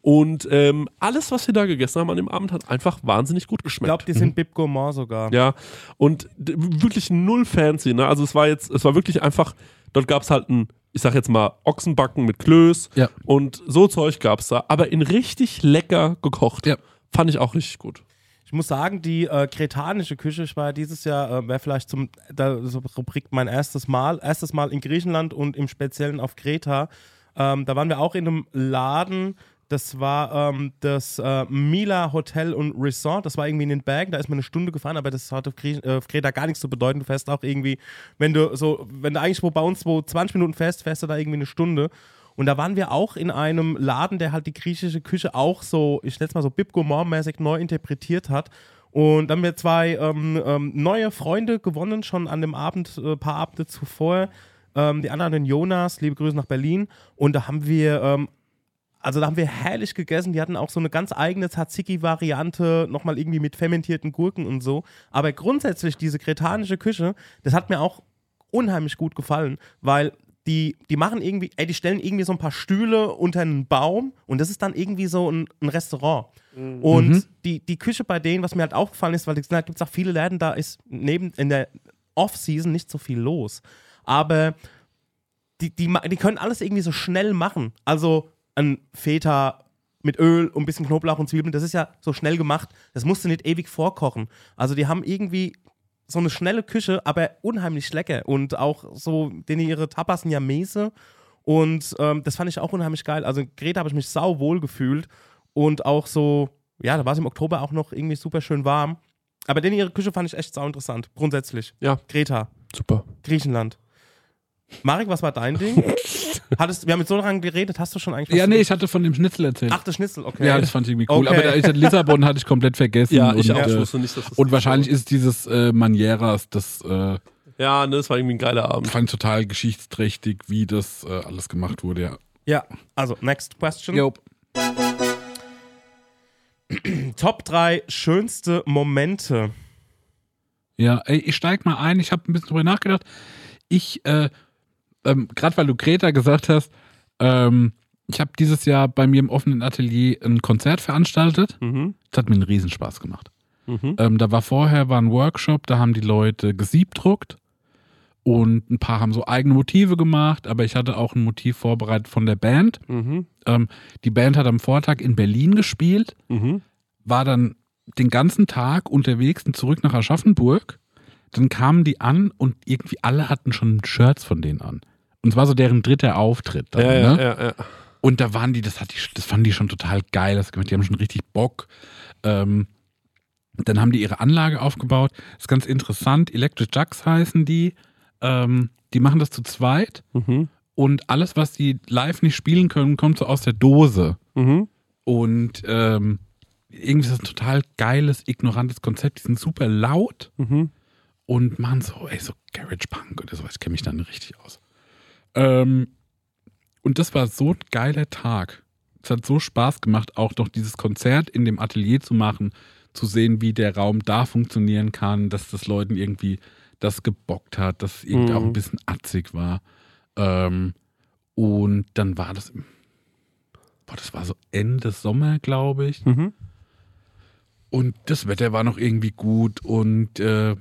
Und ähm, alles, was wir da gegessen haben an dem Abend, hat einfach wahnsinnig gut Ich geschmeckt. glaube, die sind Bib Gourmand sogar. Ja, und wirklich null fancy, ne? Also es war jetzt, es war wirklich einfach, dort gab es halt ein, ich sag jetzt mal, Ochsenbacken mit Klöß Ja. und so Zeug gab es da, aber in richtig lecker gekocht. Ja. Fand ich auch richtig gut. Ich muss sagen, die äh, kretanische Küche, ich war ja dieses Jahr, äh, wäre vielleicht zum, da, so Rubrik mein erstes Mal, erstes Mal in Griechenland und im Speziellen auf Kreta. Ähm, da waren wir auch in einem Laden, das war ähm, das äh, Mila Hotel und Resort, das war irgendwie in den Bergen, da ist man eine Stunde gefahren, aber das hat auf, Grie äh, auf Kreta gar nichts zu bedeuten. Du fährst auch irgendwie, wenn du so, wenn du eigentlich wo bei uns wo 20 Minuten fährst, fährst du da irgendwie eine Stunde. Und da waren wir auch in einem Laden, der halt die griechische Küche auch so, ich nenne es mal so Bib Gourmand-mäßig neu interpretiert hat. Und dann haben wir zwei ähm, ähm, neue Freunde gewonnen, schon an dem Abend, äh, paar Abende zuvor. Ähm, die anderen, den Jonas, liebe Grüße nach Berlin. Und da haben wir, ähm, also da haben wir herrlich gegessen. Die hatten auch so eine ganz eigene Tzatziki-Variante, nochmal irgendwie mit fermentierten Gurken und so. Aber grundsätzlich diese kretanische Küche, das hat mir auch unheimlich gut gefallen, weil die, die machen irgendwie, ey, die stellen irgendwie so ein paar Stühle unter einen Baum und das ist dann irgendwie so ein, ein Restaurant. Und die, die Küche bei denen, was mir halt aufgefallen ist, weil da gibt es auch viele Läden, da ist neben in der Off-Season nicht so viel los. Aber die, die, die können alles irgendwie so schnell machen. Also ein Feta mit Öl und ein bisschen Knoblauch und Zwiebeln, das ist ja so schnell gemacht. Das musst du nicht ewig vorkochen. Also die haben irgendwie so eine schnelle Küche, aber unheimlich lecker. Und auch so, denn ihre Tapas sind ja Mese. Und ähm, das fand ich auch unheimlich geil. Also in Greta habe ich mich sau wohl gefühlt. Und auch so, ja, da war es im Oktober auch noch irgendwie super schön warm. Aber denn ihre Küche fand ich echt sau interessant, grundsätzlich. Ja. Greta, Super. Griechenland. Marek, was war dein Ding? <laughs> Hattest, wir haben mit so lange geredet, hast du schon eigentlich was Ja, nee, ich hatte von dem Schnitzel erzählt. Ach, das Schnitzel, okay. ja, das fand ich irgendwie cool. Okay. Aber halt Lissabon hatte ich komplett vergessen. Ja, ich und, auch. Ich Äh, wusste nicht, dass das und wahrscheinlich ist dieses äh, Manieras, das äh, Ja, ne, das war irgendwie ein geiler Abend. fand ich total geschichtsträchtig, wie das äh, alles gemacht wurde, ja. Ja, also, next question. <clears throat> Top 3 schönste Momente. Ja, ey, ich steig mal ein. Ich habe ein bisschen drüber nachgedacht. Ich, äh, ähm, gerade weil du Greta gesagt hast, ähm, ich habe dieses Jahr bei mir im offenen Atelier ein Konzert veranstaltet. Mhm. Das hat mir einen Riesenspaß gemacht. Mhm. Ähm, da war vorher war ein Workshop, da haben die Leute gesiebdruckt und ein paar haben so eigene Motive gemacht, aber ich hatte auch ein Motiv vorbereitet von der Band. Mhm. Ähm, die Band hat am Vortag in Berlin gespielt, Mhm. war dann den ganzen Tag unterwegs und zurück nach Aschaffenburg. Dann kamen die an und irgendwie alle hatten schon Shirts von denen an. Und es war so deren dritter Auftritt. Dann, Ja, ja, ne? ja, ja. Und da waren die, das, hat die, das fanden die schon total geil. Das, die haben schon richtig Bock. Ähm, dann haben die ihre Anlage aufgebaut. Das ist ganz interessant. Electric Jacks heißen die. Ähm, die machen das zu zweit. Mhm. Und alles, was die live nicht spielen können, kommt so aus der Dose. Mhm. Und ähm, irgendwie ist das ein total geiles, ignorantes Konzept. Die sind super laut Mhm. und machen so, ey, so Garage Punk oder sowas. Ich kenne mich da nicht richtig aus. Ähm, und das war so ein geiler Tag. Es hat so Spaß gemacht, auch noch dieses Konzert in dem Atelier zu machen, zu sehen, wie der Raum da funktionieren kann, dass das Leuten irgendwie das gebockt hat, dass es irgendwie Mhm. auch ein bisschen atzig war. Ähm, und dann war das, boah, das war so Ende Sommer, glaube ich. Mhm. Und das Wetter war noch irgendwie gut und äh,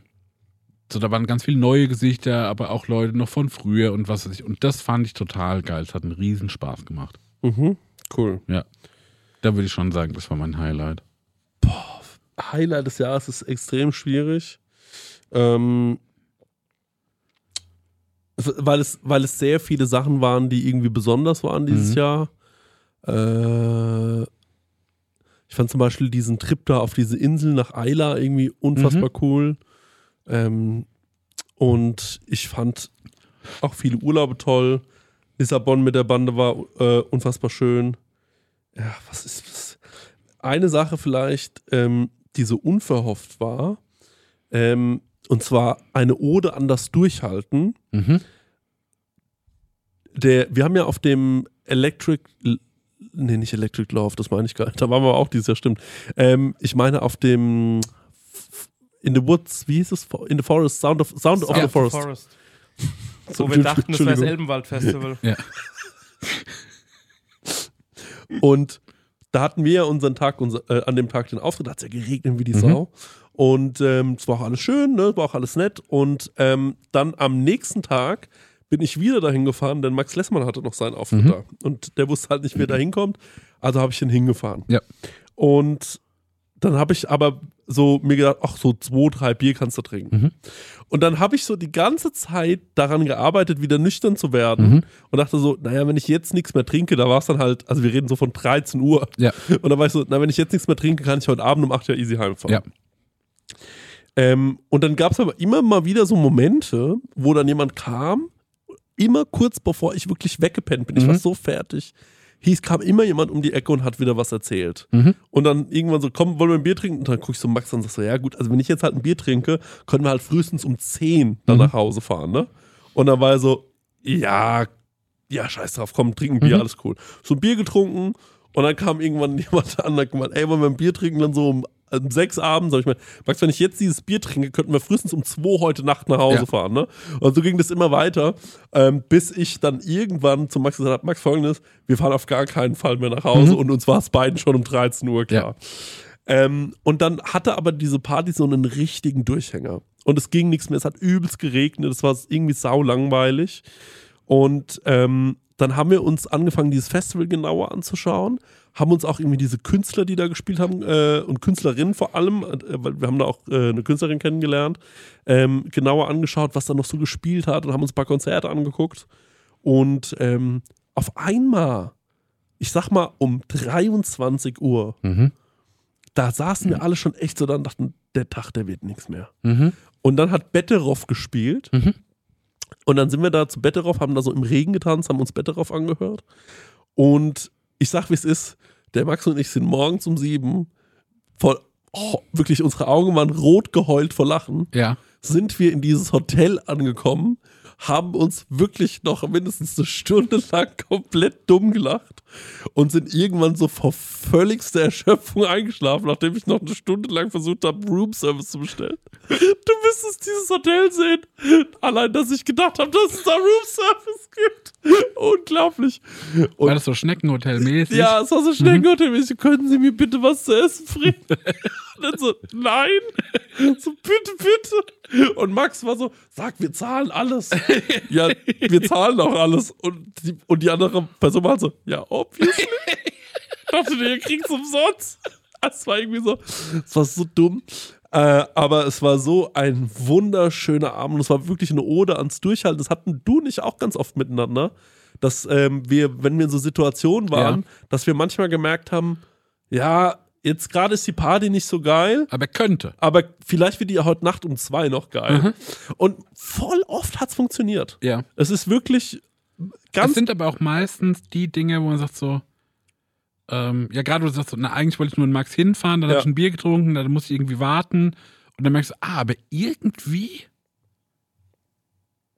so, da waren ganz viele neue Gesichter, aber auch Leute noch von früher und was weiß ich. Und das fand ich total geil. Es hat einen riesen Spaß gemacht. Mhm. Cool. Da würde ich schon sagen, das war mein Highlight. Highlight des Jahres ist extrem schwierig. Ähm, weil, es, weil es sehr viele Sachen waren, die irgendwie besonders waren dieses Mhm. Jahr. Äh, ich fand zum Beispiel diesen Trip da auf diese Insel nach Eila irgendwie unfassbar cool. Ähm, und ich fand auch viele Urlaube toll. Lissabon mit der Bande war äh, unfassbar schön. Ja, was ist das? Eine Sache vielleicht, ähm, die so unverhofft war. Ähm, und zwar eine Ode an das Durchhalten. Mhm. Der, wir haben ja auf dem Electric nee, nicht Electric Love, das meine ich gar nicht. Da waren wir auch dieses Jahr, stimmt. Ähm, ich meine auf dem In the Woods, wie hieß es? In the Forest, Sound of, Sound of Ja, the Forest. <laughs> Wo wir dachten, das wäre das. Elbenwald-Festival. Ja. <laughs> Und da hatten wir ja unseren Tag, unser, äh, an dem Tag den Auftritt, da hat es ja geregnet wie die Mhm. Sau. Und ähm, es war auch alles schön, ne? war auch alles nett. Und ähm, dann am nächsten Tag bin ich wieder dahin gefahren, denn Max Lessmann hatte noch seinen Auftritt Mhm. da. Und der wusste halt nicht, wer da hinkommt. Also habe ich ihn hingefahren. Ja. Und dann habe ich aber so mir gedacht, ach, so zwei, drei Bier kannst du trinken. Mhm. Und dann habe ich so die ganze Zeit daran gearbeitet, wieder nüchtern zu werden. Mhm. Und dachte so, naja, wenn ich jetzt nichts mehr trinke, da war es dann halt, also wir reden so von 13 Uhr. Ja. Und dann war ich so, na, wenn ich jetzt nichts mehr trinke, kann ich heute Abend um 8 Uhr easy heimfahren. Ja. Ähm, und dann gab es aber immer mal wieder so Momente, wo dann jemand kam, immer kurz bevor ich wirklich weggepennt bin. Ich Mhm. war so fertig. Hieß, kam immer jemand um die Ecke und hat wieder was erzählt. Mhm. Und dann irgendwann so, komm, wollen wir ein Bier trinken? Und dann gucke ich so Max an und sag so, ja gut, also wenn ich jetzt halt ein Bier trinke, können wir halt frühestens um 10 dann Mhm. nach Hause fahren, ne? Und dann war er so, ja, ja, scheiß drauf, komm, trink ein Bier, Mhm. alles cool. So ein Bier getrunken und dann kam irgendwann <laughs> jemand an und hat gemeint, ey, wollen wir ein Bier trinken? Dann so um, um sechs abends, sag ich mal, Max, wenn ich jetzt dieses Bier trinke, könnten wir frühestens um zwei heute Nacht nach Hause Ja. fahren, ne? Und so ging das immer weiter, ähm, bis ich dann irgendwann zu Max gesagt habe, Max, folgendes, wir fahren auf gar keinen Fall mehr nach Hause Mhm. und uns war es beiden schon um 13 Uhr klar. Ähm, und dann hatte aber diese Party so einen richtigen Durchhänger. Und es ging nichts mehr. Es hat übelst geregnet. Es war irgendwie sau langweilig. Und ähm, dann haben wir uns angefangen, dieses Festival genauer anzuschauen. Haben uns auch irgendwie diese Künstler, die da gespielt haben, äh, und Künstlerinnen vor allem, äh, weil wir haben da auch äh, eine Künstlerin kennengelernt, ähm, genauer angeschaut, was da noch so gespielt hat und haben uns ein paar Konzerte angeguckt. Und ähm, auf einmal, ich sag mal um 23 Uhr, Mhm. da saßen wir alle schon echt so da und dachten, der Tag, der wird nichts mehr. Mhm. Und dann hat Betteroff gespielt. Mhm. Und dann sind wir da zu Betteroff, haben da so im Regen getanzt, haben uns Betteroff angehört. Und ich sag, wie es ist, der Max und ich sind morgens um sieben voll, oh, wirklich unsere Augen waren rot geheult vor Lachen, Ja. sind wir in dieses Hotel angekommen, haben uns wirklich noch mindestens eine Stunde lang komplett dumm gelacht und sind irgendwann so vor völligster Erschöpfung eingeschlafen, nachdem ich noch eine Stunde lang versucht habe, Roomservice zu bestellen. Du müsstest dieses Hotel sehen. Allein, dass ich gedacht habe, dass es da Roomservice gibt. Unglaublich. War Und das so Schneckenhotel-mäßig? ja, es war so schnell mhm. Können Sie mir bitte was zu essen bringen? <laughs> Und so, nein. So, bitte, bitte. Und Max war so, sag, wir zahlen alles. <laughs> ja, wir zahlen auch alles. Und die, und die andere Person war so, ja, obviously. <laughs> Ich dachte, ihr kriegt's umsonst. Das war irgendwie so, es war so dumm. Äh, aber es war so ein wunderschöner Abend. und Es war wirklich eine Ode ans Durchhalten. Das hatten du nicht auch ganz oft miteinander. Dass ähm, wir, wenn wir in so Situationen waren, dass wir manchmal gemerkt haben, ja, jetzt gerade ist die Party nicht so geil, Aber könnte. aber vielleicht wird die ja heute Nacht um zwei noch geil. Mhm. Und voll oft hat's funktioniert. Ja. Es ist wirklich Das ganz sind aber auch meistens die Dinge, wo man sagt so, ähm, ja, gerade wo du sagst so, na, eigentlich wollte ich nur in Max hinfahren, dann Ja. habe ich ein Bier getrunken, dann muss ich irgendwie warten und dann merkst du, ah, aber irgendwie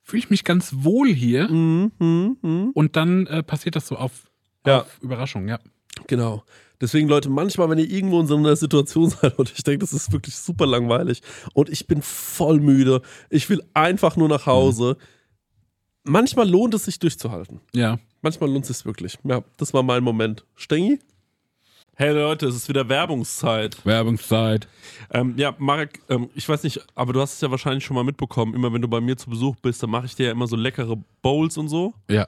fühle ich mich ganz wohl hier Mhm, mhm, mhm. und dann äh, passiert das so auf, Ja. auf Überraschung, ja. Genau. Deswegen, Leute, manchmal, wenn ihr irgendwo in so einer Situation <laughs> seid und ich denke, das ist wirklich super langweilig und ich bin voll müde, ich will einfach nur nach Hause. Manchmal lohnt es sich durchzuhalten. Ja. Manchmal lohnt es sich wirklich. Ja, das war mein Moment. Stengi? Hey Leute, es ist wieder Werbungszeit. Werbungszeit. Ähm, ja, Marek, ähm, ich weiß nicht, aber du hast es ja wahrscheinlich schon mal mitbekommen. Immer wenn du bei mir zu Besuch bist, dann mache ich dir ja immer so leckere Bowls und so. Ja.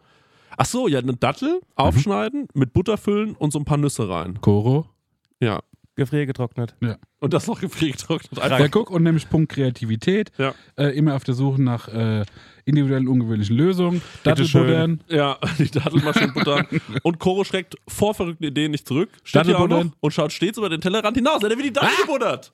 Ach so, ja, eine Dattel aufschneiden, mit Butter füllen und so ein paar Nüsse rein. Koro. Ja. Gefriergetrocknet. Und das noch gefriergetrocknet. Ja, guck, und nämlich Punkt Kreativität. Ja. Äh, immer auf der Suche nach äh, individuellen, ungewöhnlichen Lösungen. Dattelbuddern. Ja, <laughs> die Dattelmaschine buttern. <laughs> Und Koro schreckt vor verrückten Ideen nicht zurück. Steht hier auch noch und schaut stets über den Tellerrand hinaus. Er hat wie die Dattel gebuttert.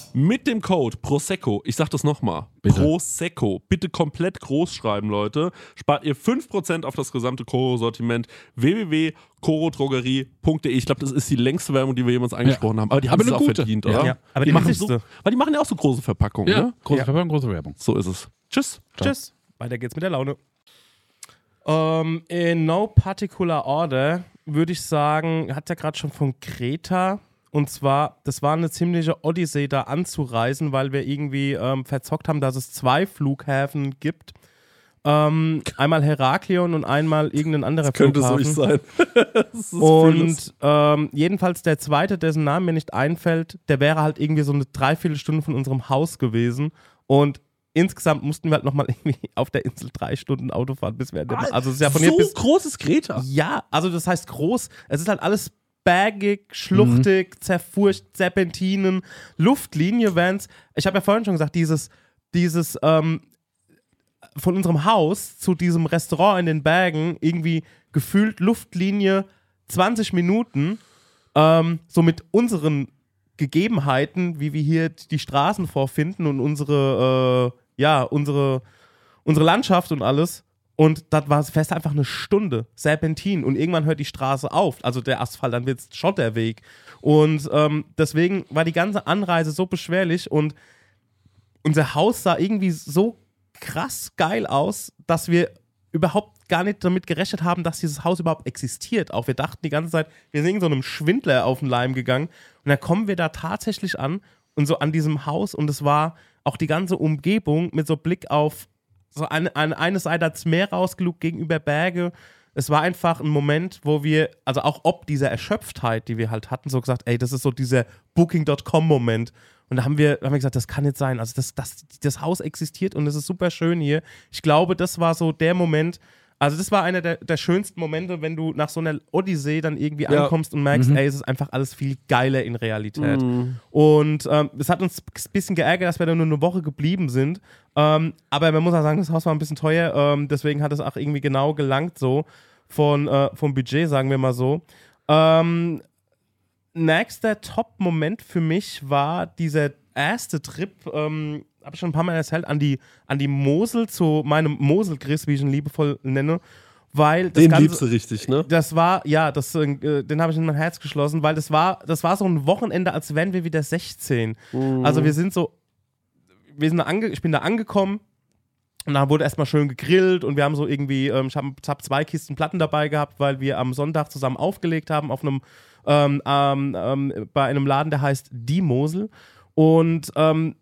mit dem Code Prosecco, ich sag das nochmal. Prosecco, bitte komplett groß schreiben, Leute, spart ihr 5% auf das gesamte Koro-Sortiment www.korodrogerie.de. Ich glaube, das ist die längste Werbung, die wir jemals angesprochen haben, aber die haben Aber es auch verdient, Ja. oder? Ja, aber die machen wichtigste. so, weil die machen ja auch so große Verpackungen, Ja, ne? große Ja. Verpackung, große Werbung. So ist es. Tschüss. Tschüss. Weiter geht's mit der Laune. Ähm, in no particular order würde ich sagen, hat ja gerade schon von Kreta. Und zwar, das war eine ziemliche Odyssee, da anzureisen, weil wir irgendwie ähm, verzockt haben, dass es zwei Flughäfen gibt. Ähm, einmal Heraklion und einmal irgendein anderer Könnte Flughafen. so nicht sein. <laughs> Das ist. Und ähm, jedenfalls der zweite, dessen Name mir nicht einfällt, der wäre halt irgendwie so eine Dreiviertelstunde von unserem Haus gewesen. Und insgesamt mussten wir halt nochmal <laughs> irgendwie auf der Insel drei Stunden Auto fahren, bis wir. Also es ist ja von so hier bis. großes Greta. Ja, also das heißt groß. Es ist halt alles bergig, schluchtig, zerfurcht, Serpentinen, Luftlinie-Vans. Ich habe ja vorhin schon gesagt, dieses, dieses ähm, von unserem Haus zu diesem Restaurant in den Bergen irgendwie gefühlt Luftlinie 20 Minuten, ähm, so mit unseren Gegebenheiten, wie wir hier die Straßen vorfinden und unsere, äh, ja, unsere, unsere Landschaft und alles. Und das war fest einfach eine Stunde Serpentin und irgendwann hört die Straße auf, also der Asphalt, dann wird es Schotterweg. Und ähm, deswegen war die ganze Anreise so beschwerlich und unser Haus sah irgendwie so krass geil aus, dass wir überhaupt gar nicht damit gerechnet haben, dass dieses Haus überhaupt existiert. Auch wir dachten die ganze Zeit, wir sind so einem Schwindler auf den Leim gegangen. Und dann kommen wir da tatsächlich an und so an diesem Haus und es war auch die ganze Umgebung mit so Blick auf so eine, eine, eine Seite als Meer rausgelugt gegenüber Berge. Es war einfach ein Moment, wo wir, also auch ob dieser Erschöpftheit, die wir halt hatten, so gesagt, ey, das ist so dieser Booking.com-Moment. Und da haben wir, haben wir gesagt, das kann nicht sein. Also das, das, das Haus existiert und es ist super schön hier. Ich glaube, das war so der Moment, Also das war einer der, der schönsten Momente, wenn du nach so einer Odyssee dann irgendwie Ja. ankommst und merkst, Mhm. ey, es ist einfach alles viel geiler in Realität. Mhm. Und ähm, es hat uns ein bisschen geärgert, dass wir da nur eine Woche geblieben sind. Ähm, aber man muss auch sagen, das Haus war ein bisschen teuer, ähm, deswegen hat es auch irgendwie genau gelangt so von, äh, vom Budget, sagen wir mal so. Ähm, nächster Top-Moment für mich war dieser erste Trip, ähm, habe ich schon ein paar Mal erzählt, an die, an die Mosel, zu meinem Mosel-Chris, wie ich ihn liebevoll nenne, weil das Den Ganze, liebst du richtig, ne? das war, ja, das, äh, den habe ich in mein Herz geschlossen, weil das war, das war so ein Wochenende, als wären wir wieder 16. Also wir sind so, wir sind ange, ich bin da angekommen und da wurde erstmal schön gegrillt und wir haben so irgendwie, ähm, ich habe hab zwei Kisten Platten dabei gehabt, weil wir am Sonntag zusammen aufgelegt haben auf einem, ähm, ähm, ähm, bei einem Laden, der heißt Die Mosel. Und ähm,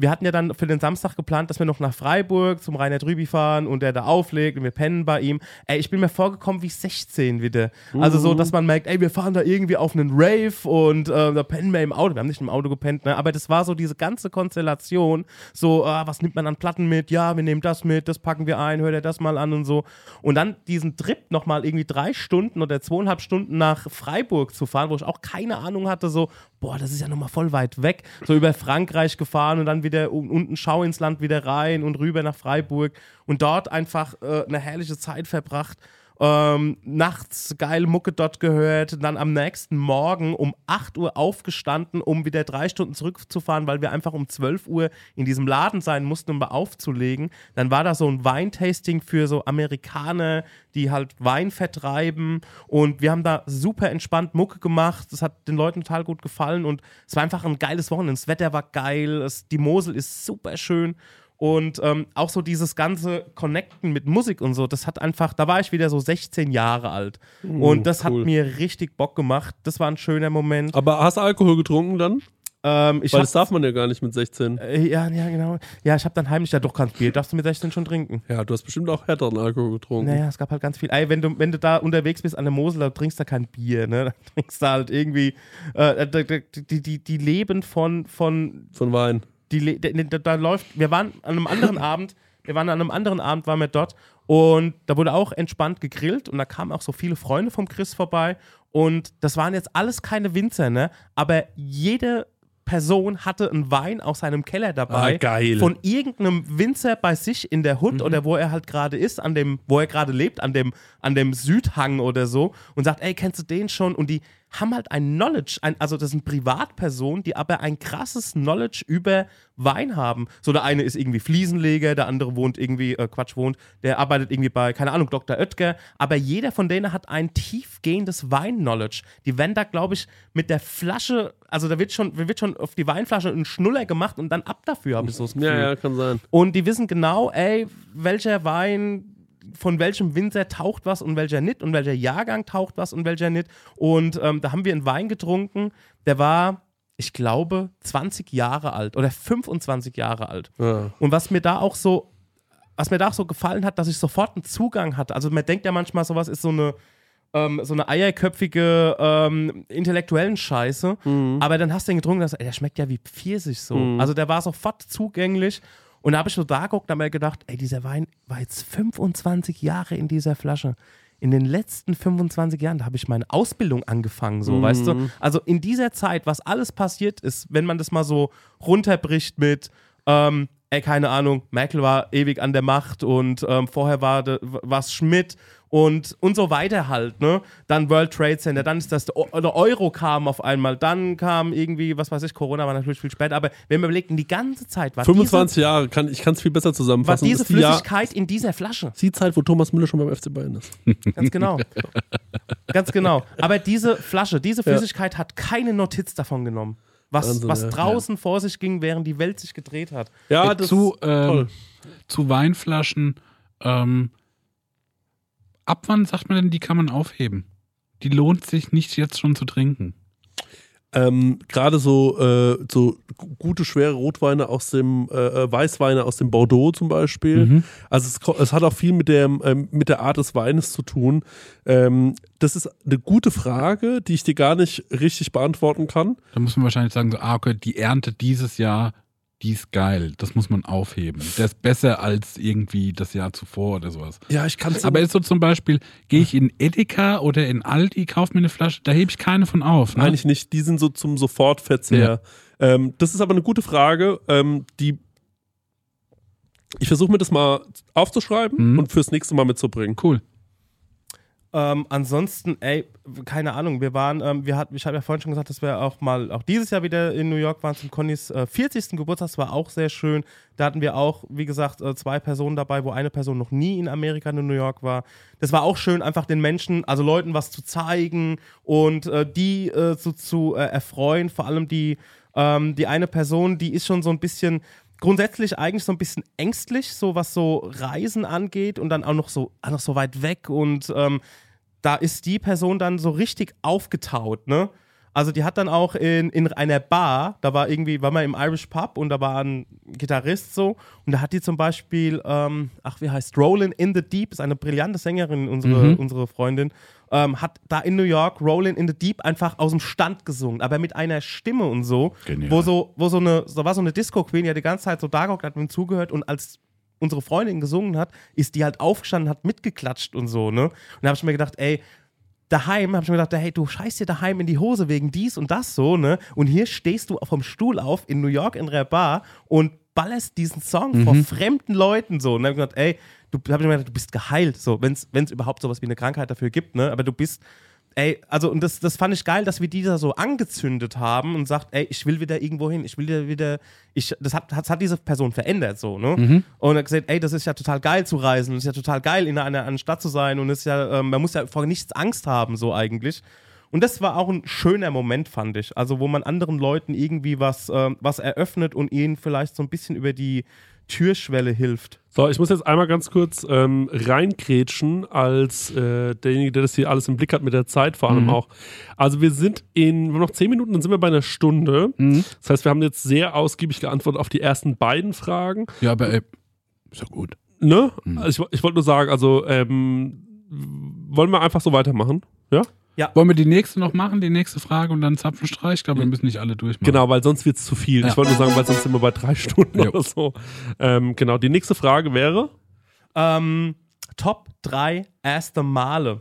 wir hatten ja dann für den Samstag geplant, dass wir noch nach Freiburg zum Rainer Drübi fahren und der da auflegt und wir pennen bei ihm. Ey, ich bin mir vorgekommen wie 16 wieder. Also so, dass man merkt, ey, wir fahren da irgendwie auf einen Rave und äh, da pennen wir im Auto. Wir haben nicht im Auto gepennt, ne? aber das war so diese ganze Konstellation. So, ah, was nimmt man an Platten mit? Ja, wir nehmen das mit, das packen wir ein, hört ihr das mal an und so. Und dann diesen Trip nochmal irgendwie drei Stunden oder zweieinhalb Stunden nach Freiburg zu fahren, wo ich auch keine Ahnung hatte, so, boah, das ist ja nochmal voll weit weg. So über Frankreich gefahren und dann wieder un- unten Schau ins Land wieder rein und rüber nach Freiburg und dort einfach äh, eine herrliche Zeit verbracht. Ähm, nachts geil Mucke dort gehört, dann am nächsten Morgen um 8 Uhr aufgestanden, um wieder drei Stunden zurückzufahren, weil wir einfach um 12 Uhr in diesem Laden sein mussten, um aufzulegen. Dann war da so ein Weintasting für so Amerikaner, die halt Wein vertreiben und wir haben da super entspannt Mucke gemacht. Das hat den Leuten total gut gefallen und es war einfach ein geiles Wochenende. Das Wetter war geil, es, die Mosel ist super schön. Und ähm, auch so dieses ganze Connecten mit Musik und so, das hat einfach, da war ich wieder so 16 Jahre alt. und das cool. hat mir richtig Bock gemacht. Das war ein schöner Moment. Aber hast du Alkohol getrunken dann? Ähm, ich Weil das darf man ja gar nicht mit 16. äh, ja, ja, genau. Ja, ich habe dann heimlich, ja doch, kannst Bier, darfst du mit 16 schon trinken. Ja, du hast bestimmt auch härteren Alkohol getrunken. Naja, es gab halt ganz viel. Ey, wenn du, wenn du da unterwegs bist an der Mosel, da trinkst du kein Bier, ne? <laughs> Da trinkst du halt irgendwie, äh, da- die, die, die leben von, von Von Wein. Die, da, da, läuft, wir waren an einem anderen <laughs> Abend, wir waren an einem anderen Abend, waren wir dort und da wurde auch entspannt gegrillt und da kamen auch so viele Freunde vom Chris vorbei und das waren jetzt alles keine Winzer, ne? Aber jede Person hatte einen Wein aus seinem Keller dabei. Ah, geil. Von irgendeinem Winzer bei sich in der Hut oder wo er halt gerade ist, an dem, wo er gerade lebt, an dem, an dem Südhang oder so und sagt, ey, kennst du den schon? Und die haben halt ein Knowledge, ein, also das sind Privatpersonen, die aber ein krasses Knowledge über Wein haben. So der eine ist irgendwie Fliesenleger, der andere wohnt irgendwie, äh, Quatsch, wohnt, der arbeitet irgendwie bei, keine Ahnung, Dr. Oetker, aber jeder von denen hat ein tiefgehendes Wein-Knowledge. Die werden da, glaube ich, mit der Flasche, also da wird schon, wird schon auf die Weinflasche ein Schnuller gemacht und dann ab dafür, habe ich so das Gefühl. Ja, ja, kann sein. Und die wissen genau, ey, welcher Wein von welchem Winzer taucht was und welcher nicht und welcher Jahrgang taucht was und welcher nicht. Und ähm, da haben wir einen Wein getrunken, der war, ich glaube, 20 Jahre alt oder 25 Jahre alt. Ja. Und was mir da auch so, was mir da auch so gefallen hat, dass ich sofort einen Zugang hatte. Also man denkt ja manchmal, sowas ist so eine, ähm, so eine eierköpfige ähm, intellektuellen Scheiße. Aber dann hast du den getrunken, dass, ey, der schmeckt ja wie Pfirsich so. Also der war sofort zugänglich. Und da habe ich so da geguckt und habe mir gedacht, ey, dieser Wein war jetzt 25 Jahre in dieser Flasche. In den letzten 25 Jahren, da habe ich meine Ausbildung angefangen, so, weißt du? Also in dieser Zeit, was alles passiert ist, wenn man das mal so runterbricht mit, ähm, ey, keine Ahnung, Merkel war ewig an der Macht und ähm, vorher war es Schmidt und, und so weiter halt, ne? Dann World Trade Center, dann ist das, der Eu- der Euro kam auf einmal, dann kam irgendwie, was weiß ich, Corona war natürlich viel später, aber wenn wir überlegen, die ganze Zeit war 25 Jahre, kann, ich kann es viel besser diese, war zusammenfassen. diese ist die, Jahr, Flüssigkeit in dieser Flasche. die Zeit, wo Thomas Müller schon beim FC Bayern ist. <laughs> Ganz genau. Ganz genau. Aber diese Flasche, diese Flüssigkeit hat keine Notiz davon genommen. Was, Wahnsinn, was ja. draußen vor sich ging, während die Welt sich gedreht hat. Ja, Äh, das zu, ist ähm, toll. zu Weinflaschen, ähm, ab wann sagt man denn, die kann man aufheben? Die lohnt sich nicht jetzt schon zu trinken. Ähm, Gerade so, äh, so gu- gute, schwere Rotweine aus dem, äh, äh, Weißweine aus dem Bordeaux zum Beispiel. Mhm. Also es, es hat auch viel mit, dem, ähm, mit der Art des Weines zu tun. Ähm, das ist eine gute Frage, die ich dir gar nicht richtig beantworten kann. Da muss man wahrscheinlich sagen, so, ah, okay, die Ernte dieses Jahr die ist geil. Das muss man aufheben. Der ist besser als irgendwie das Jahr zuvor oder sowas. Ja, ich kann es Aber ist so zum Beispiel, gehe ich in Edeka oder in Aldi, kaufe mir eine Flasche, da hebe ich keine von auf. Ne? Eigentlich nicht. Die sind so zum Sofortverzehr. Ähm, das ist aber eine gute Frage, ähm, die ich versuche mir das mal aufzuschreiben Mhm. und fürs nächste Mal mitzubringen. Cool. Ähm, ansonsten, ey, keine Ahnung, wir waren, ähm, wir hatten, ich habe ja vorhin schon gesagt, dass wir auch mal, auch dieses Jahr wieder in New York waren zum Connys äh, 40. Geburtstag, das war auch sehr schön. Da hatten wir auch, wie gesagt, äh, zwei Personen dabei, wo eine Person noch nie in Amerika, in New York war. Das war auch schön, einfach den Menschen, also Leuten was zu zeigen und äh, die äh, so zu äh, erfreuen, vor allem die, ähm, die eine Person, die ist schon so ein bisschen grundsätzlich eigentlich so ein bisschen ängstlich, so was so Reisen angeht und dann auch noch so, auch noch so weit weg und ähm, da ist die Person dann so richtig aufgetaut, ne? Also die hat dann auch in, in einer Bar, da war irgendwie, war mal im Irish Pub und da war ein Gitarrist so und da hat die zum Beispiel, ähm, ach wie heißt, Rollin' in the Deep, ist eine brillante Sängerin, unsere, unsere Freundin, ähm, hat da in New York Rollin' in the Deep einfach aus dem Stand gesungen, aber mit einer Stimme und so, Genial. wo so, wo so eine, so war so eine Disco-Queen, die hat die ganze Zeit so da gehockt, hat mir zugehört und als unsere Freundin gesungen hat, ist die halt aufgestanden, hat mitgeklatscht und so, ne? Und da habe ich mir gedacht, ey, daheim habe ich mir gedacht, hey, du scheißt dir daheim in die Hose wegen dies und das so, ne? Und hier stehst du vom Stuhl auf in New York in der Bar und ballerst diesen Song vor fremden Leuten so. Und dann habe ich gedacht, ey, du hab ich mir gedacht, du bist geheilt, so, wenn es überhaupt sowas wie eine Krankheit dafür gibt, ne? Aber du bist Ey, also und das, das fand ich geil, dass wir die da so angezündet haben und sagt, ey, ich will wieder irgendwo hin, ich will wieder, wieder ich, das hat, hat, hat diese Person verändert so, ne? Und hat gesagt, ey, das ist ja total geil zu reisen, das ist ja total geil, in einer, einer Stadt zu sein und es ist ja, ähm, man muss ja vor nichts Angst haben, so eigentlich. Und das war auch ein schöner Moment, fand ich. Also, wo man anderen Leuten irgendwie was, ähm, was eröffnet und ihnen vielleicht so ein bisschen über die Türschwelle hilft. So, ich muss jetzt einmal ganz kurz ähm, reinkrätschen als äh, derjenige, der das hier alles im Blick hat mit der Zeit vor allem auch. Also wir sind in, wir haben noch zehn Minuten, dann sind wir bei einer Stunde. Das heißt, wir haben jetzt sehr ausgiebig geantwortet auf die ersten beiden Fragen. Ja, aber ey, ist ja gut. Ne? Also ich, ich wollte nur sagen, also ähm, wollen wir einfach so weitermachen? Ja? Wollen wir die nächste noch machen, die nächste Frage und dann Zapfenstreich? Ich glaube, wir müssen nicht alle durchmachen. Genau, weil sonst wird es zu viel. Ja. Ich wollte nur sagen, weil sonst sind wir bei drei Stunden Jo. oder so. Ähm, genau, die nächste Frage wäre. Ähm, Top 3 erste Male.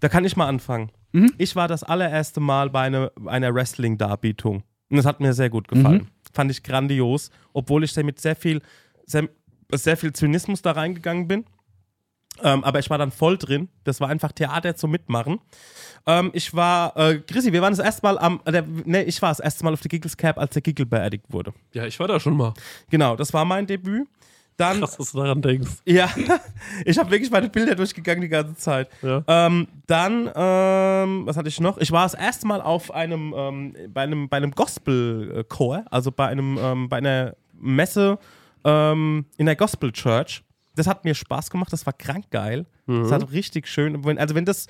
Da kann ich mal anfangen. Ich war das allererste Mal bei eine, einer Wrestling-Darbietung. Und das hat mir sehr gut gefallen. Fand ich grandios, obwohl ich da mit sehr viel, sehr, sehr viel Zynismus da reingegangen bin. Ähm, aber ich war dann voll drin. Das war einfach Theater zum Mitmachen. Ähm, ich war, äh, Chrissy, wir waren das erste Mal am, äh, der, ne, ich war das erste Mal auf der Giggles Cap, als der Giggle beerdigt wurde. Ja, ich war da schon mal. Genau, das war mein Debüt. Dann Krass, dass du daran denkst. ja, <laughs> ich habe wirklich meine Bilder durchgegangen die ganze Zeit. Ja. Ähm, dann, ähm, was hatte ich noch? Ich war das erste Mal auf einem, ähm, bei einem, bei einem Gospel-Chor, also bei einem, ähm, bei einer Messe in der Gospel Church. Das hat mir Spaß gemacht, das war krank geil. Das hat richtig schön. Also wenn das,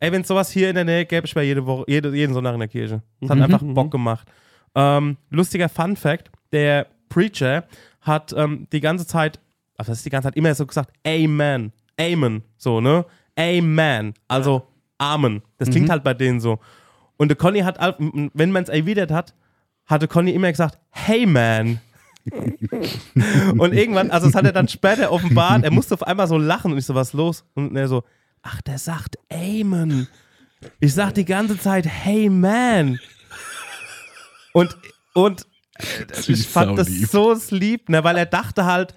ey, wenn es sowas hier in der Nähe gäbe, ich wäre jede Woche, jede, jeden Sonntag in der Kirche. Das hat einfach Bock gemacht. Ähm, lustiger Fun Fact: Der Preacher hat ähm, die ganze Zeit, also das ist die ganze Zeit immer so gesagt, Amen, Amen, so, ne? Amen, also Amen. Das klingt halt bei denen so. Und der Conny hat, wenn man es erwidert hat, hatte Conny immer gesagt, Hey man. <laughs> und irgendwann, also das hat er dann später offenbart, er musste auf einmal so lachen und ich so, was los? Und er so, ach, der sagt Amen. Ich sag die ganze Zeit, hey man. Und, und ich fand das so lieb, ne, weil er dachte halt,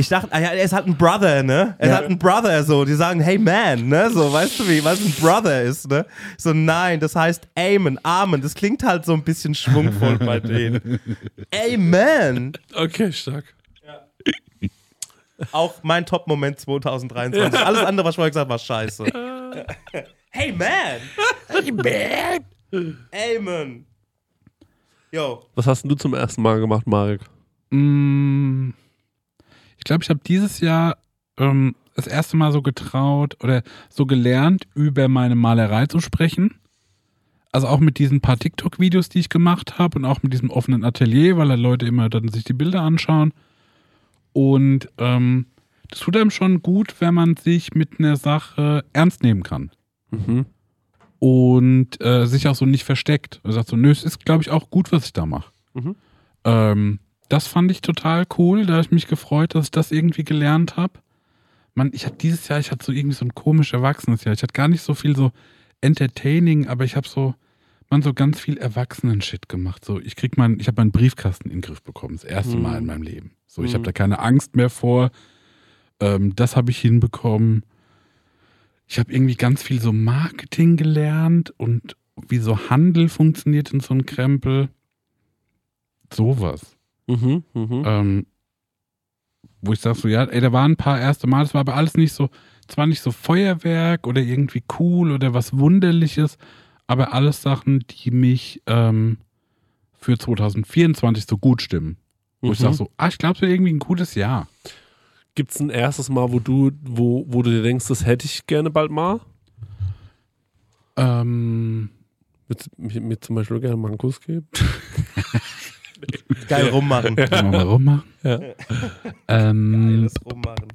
ich dachte, ah ja, er ist halt ein Brother, ne? Er ist halt ein Brother, so. Die sagen, hey man, ne? So, weißt du wie, was ein Brother ist, ne? So, nein, das heißt Amen, Amen. Das klingt halt so ein bisschen schwungvoll bei denen. <laughs> Amen. Okay, stark. Auch mein Top-Moment 2023. Alles andere, was ich vorher gesagt habe, war scheiße. <laughs> hey man. Hey man. Amen. Yo. Was hast denn du zum ersten Mal gemacht, Marek? Mm, Ich glaube, ich habe dieses Jahr ähm, das erste Mal so getraut oder so gelernt, über meine Malerei zu sprechen. Also auch mit diesen paar TikTok-Videos, die ich gemacht habe und auch mit diesem offenen Atelier, weil da Leute immer dann sich die Bilder anschauen. Und ähm, das tut einem schon gut, wenn man sich mit einer Sache ernst nehmen kann. Mhm. Und äh, sich auch so nicht versteckt. Er sagt so, nö, es ist, glaube ich, auch gut, was ich da mache. Mhm. Ähm, das fand ich total cool. Da habe ich mich gefreut, dass ich das irgendwie gelernt habe. Man, ich hatte dieses Jahr, ich hatte so irgendwie so ein komisch erwachsenes Jahr. Ich hatte gar nicht so viel so entertaining, aber ich habe so, man so ganz viel Erwachsenen-Shit gemacht. So, ich krieg mein, ich habe meinen Briefkasten in den Griff bekommen, das erste Mhm. Mal in meinem Leben. So, ich Mhm. habe da keine Angst mehr vor. Ähm, das habe ich hinbekommen. Ich habe irgendwie ganz viel so Marketing gelernt und wie so Handel funktioniert in so einem Krempel. Sowas. Mhm, mhm. Ähm, wo ich sage so, ja, ey, da waren ein paar erste Mal, das war aber alles nicht so, zwar nicht so Feuerwerk oder irgendwie cool oder was Wunderliches, aber alles Sachen, die mich ähm, für 2024 so gut stimmen. Wo ich Mhm. sage so, ah, ich glaube, es wird irgendwie ein gutes Jahr. Gibt es ein erstes Mal, wo du, wo, wo du dir denkst, das hätte ich gerne bald mal? Ähm, Mit, mir, mir zum Beispiel gerne mal einen Kuss geben? <laughs> Geil rummachen. Ja. Mal rummachen? Ja. Ähm, Geiles rummachen.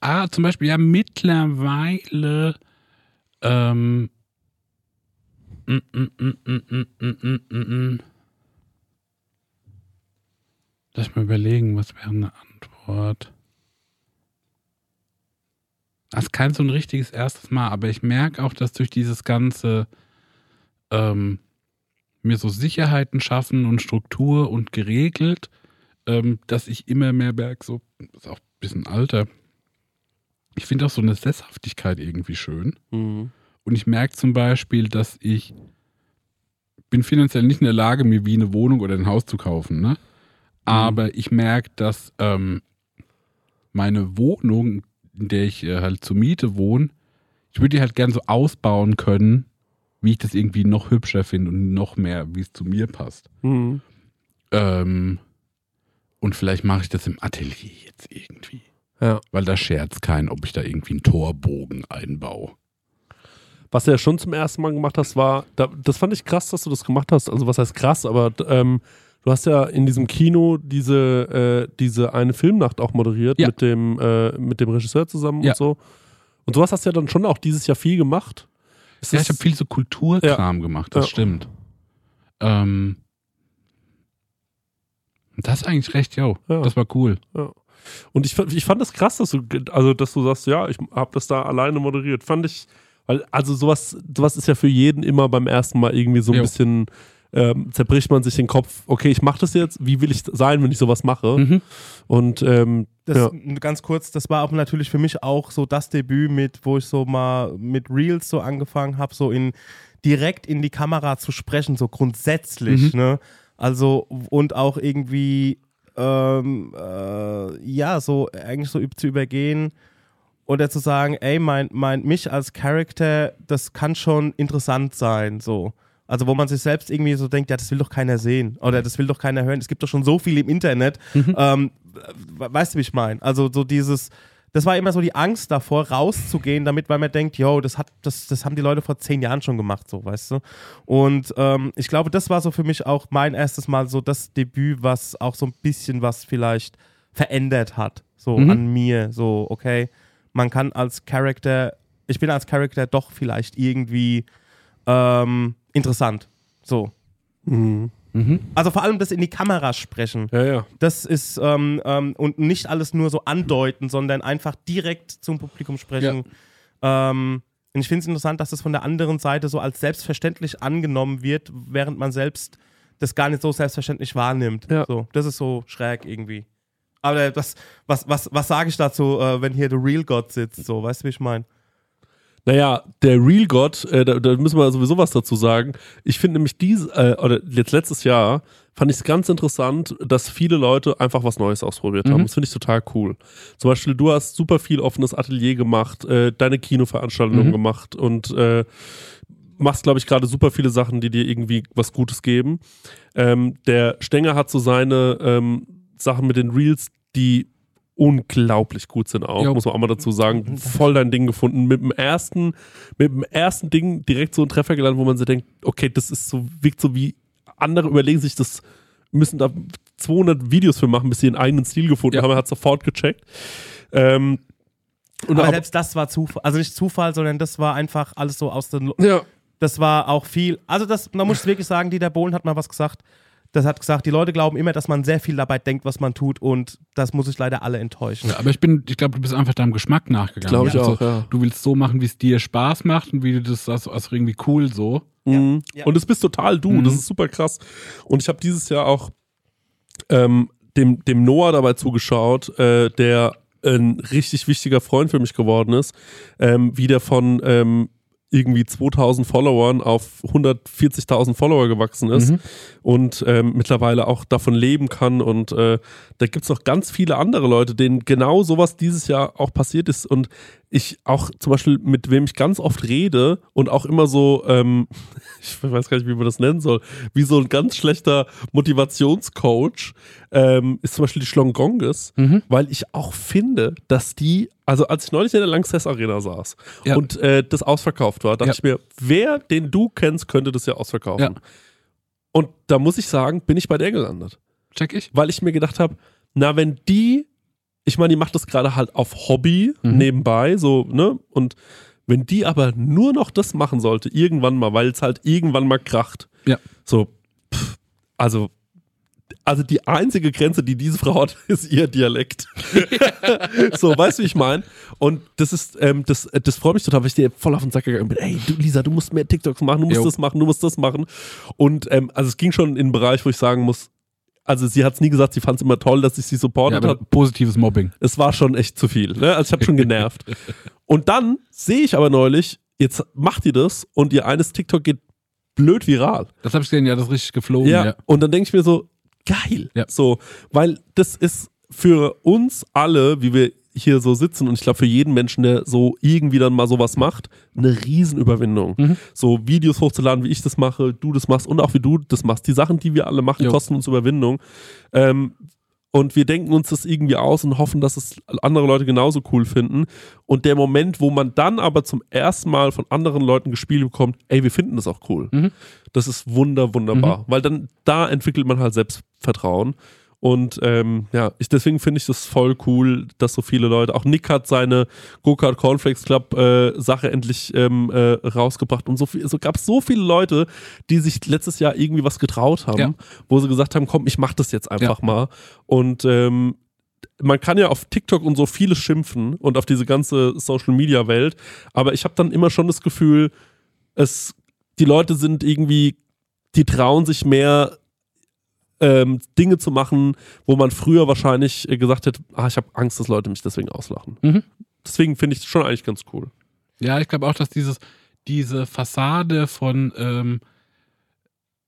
Ah, zum Beispiel, ja, mittlerweile. Ähm, mm, mm, mm, Lass mal überlegen, was wäre eine Antwort. Das ist kein so ein richtiges erstes Mal, aber ich merke auch, dass durch dieses ganze ähm, mir so Sicherheiten schaffen und Struktur und geregelt, ähm, dass ich immer mehr merke, so, das ist auch ein bisschen alter, ich finde auch so eine Sesshaftigkeit irgendwie schön. Mhm. Und ich merke zum Beispiel, dass ich bin finanziell nicht in der Lage, mir wie eine Wohnung oder ein Haus zu kaufen. Ne? Aber ich merke, dass ähm, meine Wohnung, in der ich äh, halt zur Miete wohne, ich würde die halt gern so ausbauen können, wie ich das irgendwie noch hübscher finde und noch mehr, wie es zu mir passt. Mhm. Ähm, und vielleicht mache ich das im Atelier jetzt irgendwie. Ja. Weil da scherzt kein, ob ich da irgendwie einen Torbogen einbaue. Was du ja schon zum ersten Mal gemacht hast, war, da, das fand ich krass, dass du das gemacht hast. Also was heißt krass, aber ähm, du hast ja in diesem Kino diese, äh, diese eine Filmnacht auch moderiert Ja. mit, dem, äh, mit dem Regisseur zusammen Ja. und so. Und sowas hast du ja dann schon auch dieses Jahr viel gemacht. Ist Ja, ich habe viel so Kulturkram gemacht, das Ja. stimmt. Ähm, das ist eigentlich recht, yo. Ja. Das war cool. Und ich, fand- ich fand das krass, dass du, also, dass du sagst, ja, ich habe das da alleine moderiert. Fand ich, weil, also sowas, sowas ist ja für jeden immer beim ersten Mal irgendwie so ein Jo. bisschen, ähm, zerbricht man sich den Kopf, okay, ich mache das jetzt, wie will ich sein, wenn ich sowas mache? Mhm. Und ähm, Das, ja. Ganz kurz, das war auch natürlich für mich auch so das Debüt mit, wo ich so mal mit Reels so angefangen habe, so in direkt in die Kamera zu sprechen, so grundsätzlich, Mhm. ne? Also und auch irgendwie ähm, äh, ja, so eigentlich so zu übergehen oder zu sagen, ey, mein, mein, mich als Charakter, das kann schon interessant sein, so. Also wo man sich selbst irgendwie so denkt, ja, das will doch keiner sehen oder das will doch keiner hören. Es gibt doch schon so viel im Internet. Ähm, we- weißt du, wie ich meine? Also so dieses, das war immer so die Angst davor, rauszugehen, damit, weil man denkt, yo, das hat, das, das haben die Leute vor zehn Jahren schon gemacht, so, weißt du? Und ähm, ich glaube, das war so für mich auch mein erstes Mal so das Debüt, was auch so ein bisschen was vielleicht verändert hat, so Mhm. an mir, so, okay, man kann als Charakter, ich bin als Charakter doch vielleicht irgendwie ähm, interessant, so. Mhm. Mhm. Also vor allem das in die Kamera sprechen. Ja, ja. Das ist ähm, ähm, und nicht alles nur so andeuten, sondern einfach direkt zum Publikum sprechen. Ähm, und ich finde es interessant, dass das von der anderen Seite so als selbstverständlich angenommen wird, während man selbst das gar nicht so selbstverständlich wahrnimmt. Ja. So, das ist so schräg irgendwie. Aber das, was, was, was sage ich dazu, äh, wenn hier der Real God sitzt? So, weißt du, wie ich meine? Naja, der Real God, äh, da, da müssen wir sowieso was dazu sagen. Ich finde nämlich dies, äh, oder jetzt letztes Jahr, fand ich es ganz interessant, dass viele Leute einfach was Neues ausprobiert haben. Mhm. Das finde ich total cool. Zum Beispiel, du hast super viel offenes Atelier gemacht, äh, deine Kinoveranstaltungen Mhm. gemacht und äh, machst, glaube ich, gerade super viele Sachen, die dir irgendwie was Gutes geben. Ähm, der Stenger hat so seine ähm, Sachen mit den Reels, die unglaublich gut sind auch, Jo. muss man auch mal dazu sagen. Voll dein Ding gefunden. Mit dem ersten, mit dem ersten Ding direkt so einen Treffer gelandet, wo man sich denkt, okay, das ist so, wirkt so wie andere überlegen sich das, müssen da 200 Videos für machen, bis sie ihren eigenen Stil gefunden Ja. haben. Er hat sofort gecheckt. Ähm, und Aber selbst das war Zufall. Also nicht Zufall, sondern das war einfach alles so aus den. ja, Das war auch viel. Also, das, man muss wirklich sagen, Dieter Bohlen hat mal was gesagt. Das hat gesagt, die Leute glauben immer, dass man sehr viel dabei denkt, was man tut, und das muss ich leider alle enttäuschen. Ja, aber ich bin, ich glaube, du bist einfach deinem Geschmack nachgegangen. Glaub ich Also, auch, ja. Du willst so machen, wie es dir Spaß macht und wie du das also, also irgendwie cool so. Mhm. Ja. Und es bist total du, Mhm. das ist super krass. Und ich habe dieses Jahr auch ähm, dem, dem Noah dabei zugeschaut, äh, der ein richtig wichtiger Freund für mich geworden ist, ähm, wie der von ähm, irgendwie 2000 Followern auf 140.000 Follower gewachsen ist Mhm. und ähm, mittlerweile auch davon leben kann. Und äh, da gibt es noch ganz viele andere Leute, denen genau sowas dieses Jahr auch passiert ist. Und ich auch zum Beispiel, mit wem ich ganz oft rede und auch immer so, ähm, <laughs> ich weiß gar nicht, wie man das nennen soll, wie so ein ganz schlechter Motivationscoach, ähm, ist zum Beispiel die Schlongonges, Mhm. weil ich auch finde, dass die, also als ich neulich in der Lanxess Arena saß Ja. und äh, das ausverkauft war, dachte Ja. ich mir, wer den du kennst, könnte das ja ausverkaufen. Ja. Und da muss ich sagen, bin ich bei der gelandet. Check ich? Weil ich mir gedacht habe, na, wenn die, ich meine, die macht das gerade halt auf Hobby Mhm. nebenbei, so, ne? Und wenn die aber nur noch das machen sollte, irgendwann mal, weil es halt irgendwann mal kracht, Ja. so, pff, also, also die einzige Grenze, die diese Frau hat, <laughs> ist ihr Dialekt. <laughs> so, weißt du, wie ich meine? Und das ist, ähm, das, das freut mich total, weil ich dir voll auf den Sack gegangen bin. Ey, du, Lisa, du musst mehr TikToks machen, du musst Jo. das machen, du musst das machen. Und ähm, also es ging schon in einen Bereich, wo ich sagen muss, also sie hat es nie gesagt, sie fand es immer toll, dass ich sie Ja, supportet aber habe. positives Mobbing. Es war schon echt zu viel. Ne? Also ich habe schon <laughs> genervt. und dann sehe ich aber neulich, jetzt macht ihr das und ihr eines TikTok geht blöd viral. Das habe ich gesehen, ja, das ist richtig geflogen. Ja. Ja. Und dann denke ich mir so, geil. Ja. So, weil das ist für uns alle, wie wir hier so sitzen und ich glaube für jeden Menschen, der so irgendwie dann mal sowas macht, eine Riesenüberwindung. Mhm. So Videos hochzuladen, wie ich das mache, du das machst und auch wie du das machst. Die Sachen, die wir alle machen, Jo. kosten uns Überwindung. Ähm, und wir denken uns das irgendwie aus und hoffen, dass es andere Leute genauso cool finden. Und der Moment, wo man dann aber zum ersten Mal von anderen Leuten gespielt bekommt, ey, wir finden das auch cool. Mhm. Das ist wunder, wunderbar. Weil dann, da entwickelt man halt Selbstvertrauen. Und ähm, ja, ich, deswegen finde ich das voll cool, dass so viele Leute, auch Nick hat seine Go-Kart Cornflakes Club äh, Sache endlich ähm, äh, rausgebracht und so viel, so gab es so viele Leute, die sich letztes Jahr irgendwie was getraut haben, Ja. wo sie gesagt haben, komm, ich mach das jetzt einfach mal. Und ähm, man kann ja auf TikTok und so vieles schimpfen und auf diese ganze Social Media Welt, aber ich habe dann immer schon das Gefühl, es die Leute sind irgendwie, die trauen sich mehr ähm, Dinge zu machen, wo man früher wahrscheinlich äh, gesagt hätte, ah, ich habe Angst, dass Leute mich deswegen auslachen. Mhm. Deswegen finde ich das schon eigentlich ganz cool. Ja, ich glaube auch, dass dieses, diese Fassade von ähm,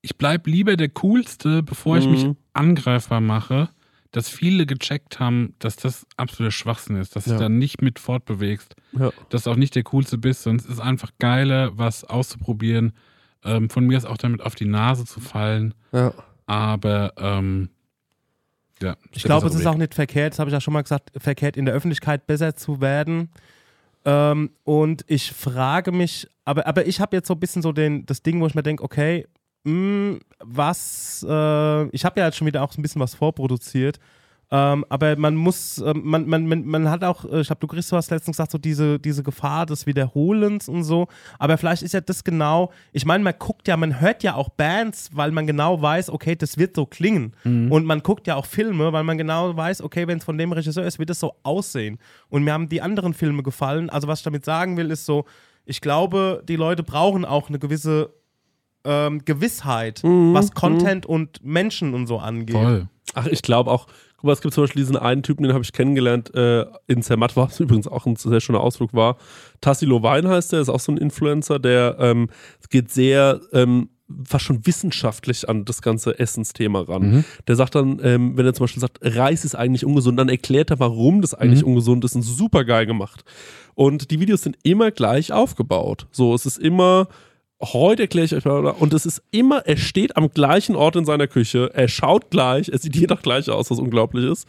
ich bleib lieber der Coolste, bevor ich mich Mhm. angreifbar mache, dass viele gecheckt haben, dass das absoluter Schwachsinn ist, dass du Ja. da nicht mit fortbewegst, Ja. dass du auch nicht der Coolste bist, es ist einfach geiler, was auszuprobieren, ähm, von mir aus auch damit auf die Nase zu fallen, Ja. Aber ähm, ja. Ich glaube, es ist auch nicht verkehrt, das habe ich ja schon mal gesagt, verkehrt in der Öffentlichkeit besser zu werden. Ähm, und ich frage mich, aber, aber ich habe jetzt so ein bisschen so den, das Ding, wo ich mir denke, okay, mh, was, äh, ich habe ja jetzt schon wieder auch so ein bisschen was vorproduziert. Ähm, aber man muss, ähm, man, man, man, man hat auch, äh, ich habe, du Chris, du hast letztens gesagt, so diese, diese Gefahr des Wiederholens und so. Aber vielleicht ist ja das genau, ich meine, man guckt ja, man hört ja auch Bands, weil man genau weiß, okay, das wird so klingen. Und man guckt ja auch Filme, weil man genau weiß, okay, wenn es von dem Regisseur ist, wird es so aussehen. Und mir haben die anderen Filme gefallen. Also, was ich damit sagen will, ist so, ich glaube, die Leute brauchen auch eine gewisse ähm, Gewissheit, was Content und Menschen und so angeht. Voll. Ach, ich glaube auch, guck mal, es gibt zum Beispiel diesen einen Typen, den habe ich kennengelernt äh, in Zermatt, was <laughs> übrigens auch ein sehr schöner Ausflug war. Tassilo Wein heißt der, ist auch so ein Influencer, der ähm, geht sehr ähm, fast schon wissenschaftlich an das ganze Essensthema ran. Der sagt dann, ähm, wenn er zum Beispiel sagt, Reis ist eigentlich ungesund, dann erklärt er, warum das eigentlich ungesund ist und super geil gemacht. Und die Videos sind immer gleich aufgebaut. So, es ist immer, heute erkläre ich euch mal, und es ist immer, er steht am gleichen Ort in seiner Küche, er schaut gleich, er sieht <laughs> jeder gleich aus, was unglaublich ist.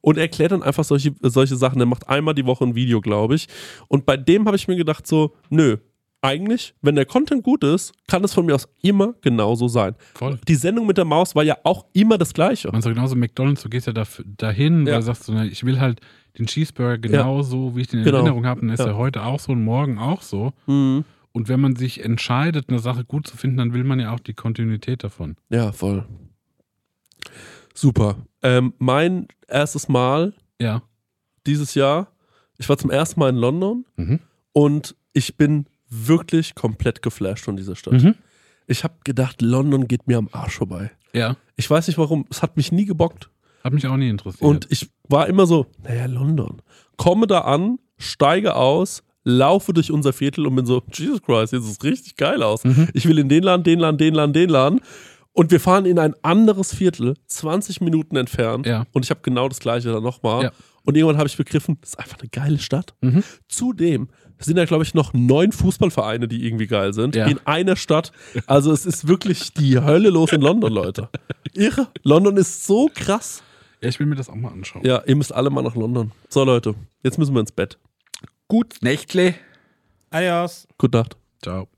Und er erklärt dann einfach solche, solche Sachen. Er macht einmal die Woche ein Video, glaube ich. Und bei dem habe ich mir gedacht, so, nö, eigentlich, wenn der Content gut ist, kann es von mir aus immer genauso sein. Voll. Die Sendung mit der Maus war ja auch immer das Gleiche. Man sagt genauso McDonalds, du gehst ja daf- dahin, Ja. weil du sagst, so, ich will halt den Cheeseburger genauso, wie ich den in Genau. Erinnerung habe, und ist Ja. er heute auch so und morgen auch so. Mhm. Und wenn man sich entscheidet, eine Sache gut zu finden, dann will man ja auch die Kontinuität davon. Ja, voll. Super. Ähm, mein erstes Mal Ja. dieses Jahr, ich war zum ersten Mal in London Mhm. und ich bin wirklich komplett geflasht von dieser Stadt. Mhm. Ich habe gedacht, London geht mir am Arsch vorbei. Ja. Ich weiß nicht warum, es hat mich nie gebockt. Hat mich auch nie interessiert. Und ich war immer so, naja, London. Komme da an, steige aus, laufe durch unser Viertel und bin so, Jesus Christ, jetzt sieht es richtig geil aus. Mhm. Ich will in den Laden, den Laden, den Laden, den Laden. Und wir fahren in ein anderes Viertel, 20 Minuten entfernt. Ja. Und ich habe genau das gleiche dann nochmal. Ja. Und irgendwann habe ich begriffen, das ist einfach eine geile Stadt. Mhm. Zudem sind da, glaube ich, noch neun Fußballvereine, die irgendwie geil sind. Ja. In einer Stadt. Also es ist wirklich die Hölle los in London, Leute. Irre. London ist so krass. ja, ich will mir das auch mal anschauen. Ja, ihr müsst alle mal nach London. So, Leute, jetzt müssen wir ins Bett. Gut, Nächtle. Adios. Gute Nacht. Ciao.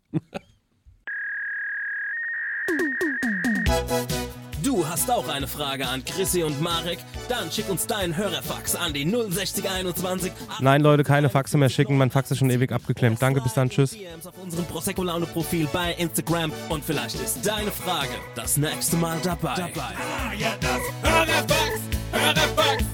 Du hast auch eine Frage an Chrissy und Marek? Dann schick uns deinen Hörerfax an die 06021. Nein, Leute, keine Faxe mehr schicken. Mein Fax ist schon ewig abgeklemmt. Danke, bis dann. Tschüss. Auf unserem Prosecco Laune Profil bei Instagram und vielleicht ist deine Frage das nächste Mal dabei. Ah, ja, das Hörerfax, Hörerfax.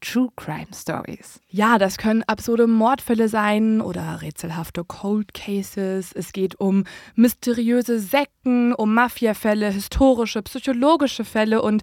True Crime Stories. ja, das können absurde Mordfälle sein oder rätselhafte Cold Cases. Es geht um mysteriöse Sekten, um Mafiafälle, historische, psychologische Fälle und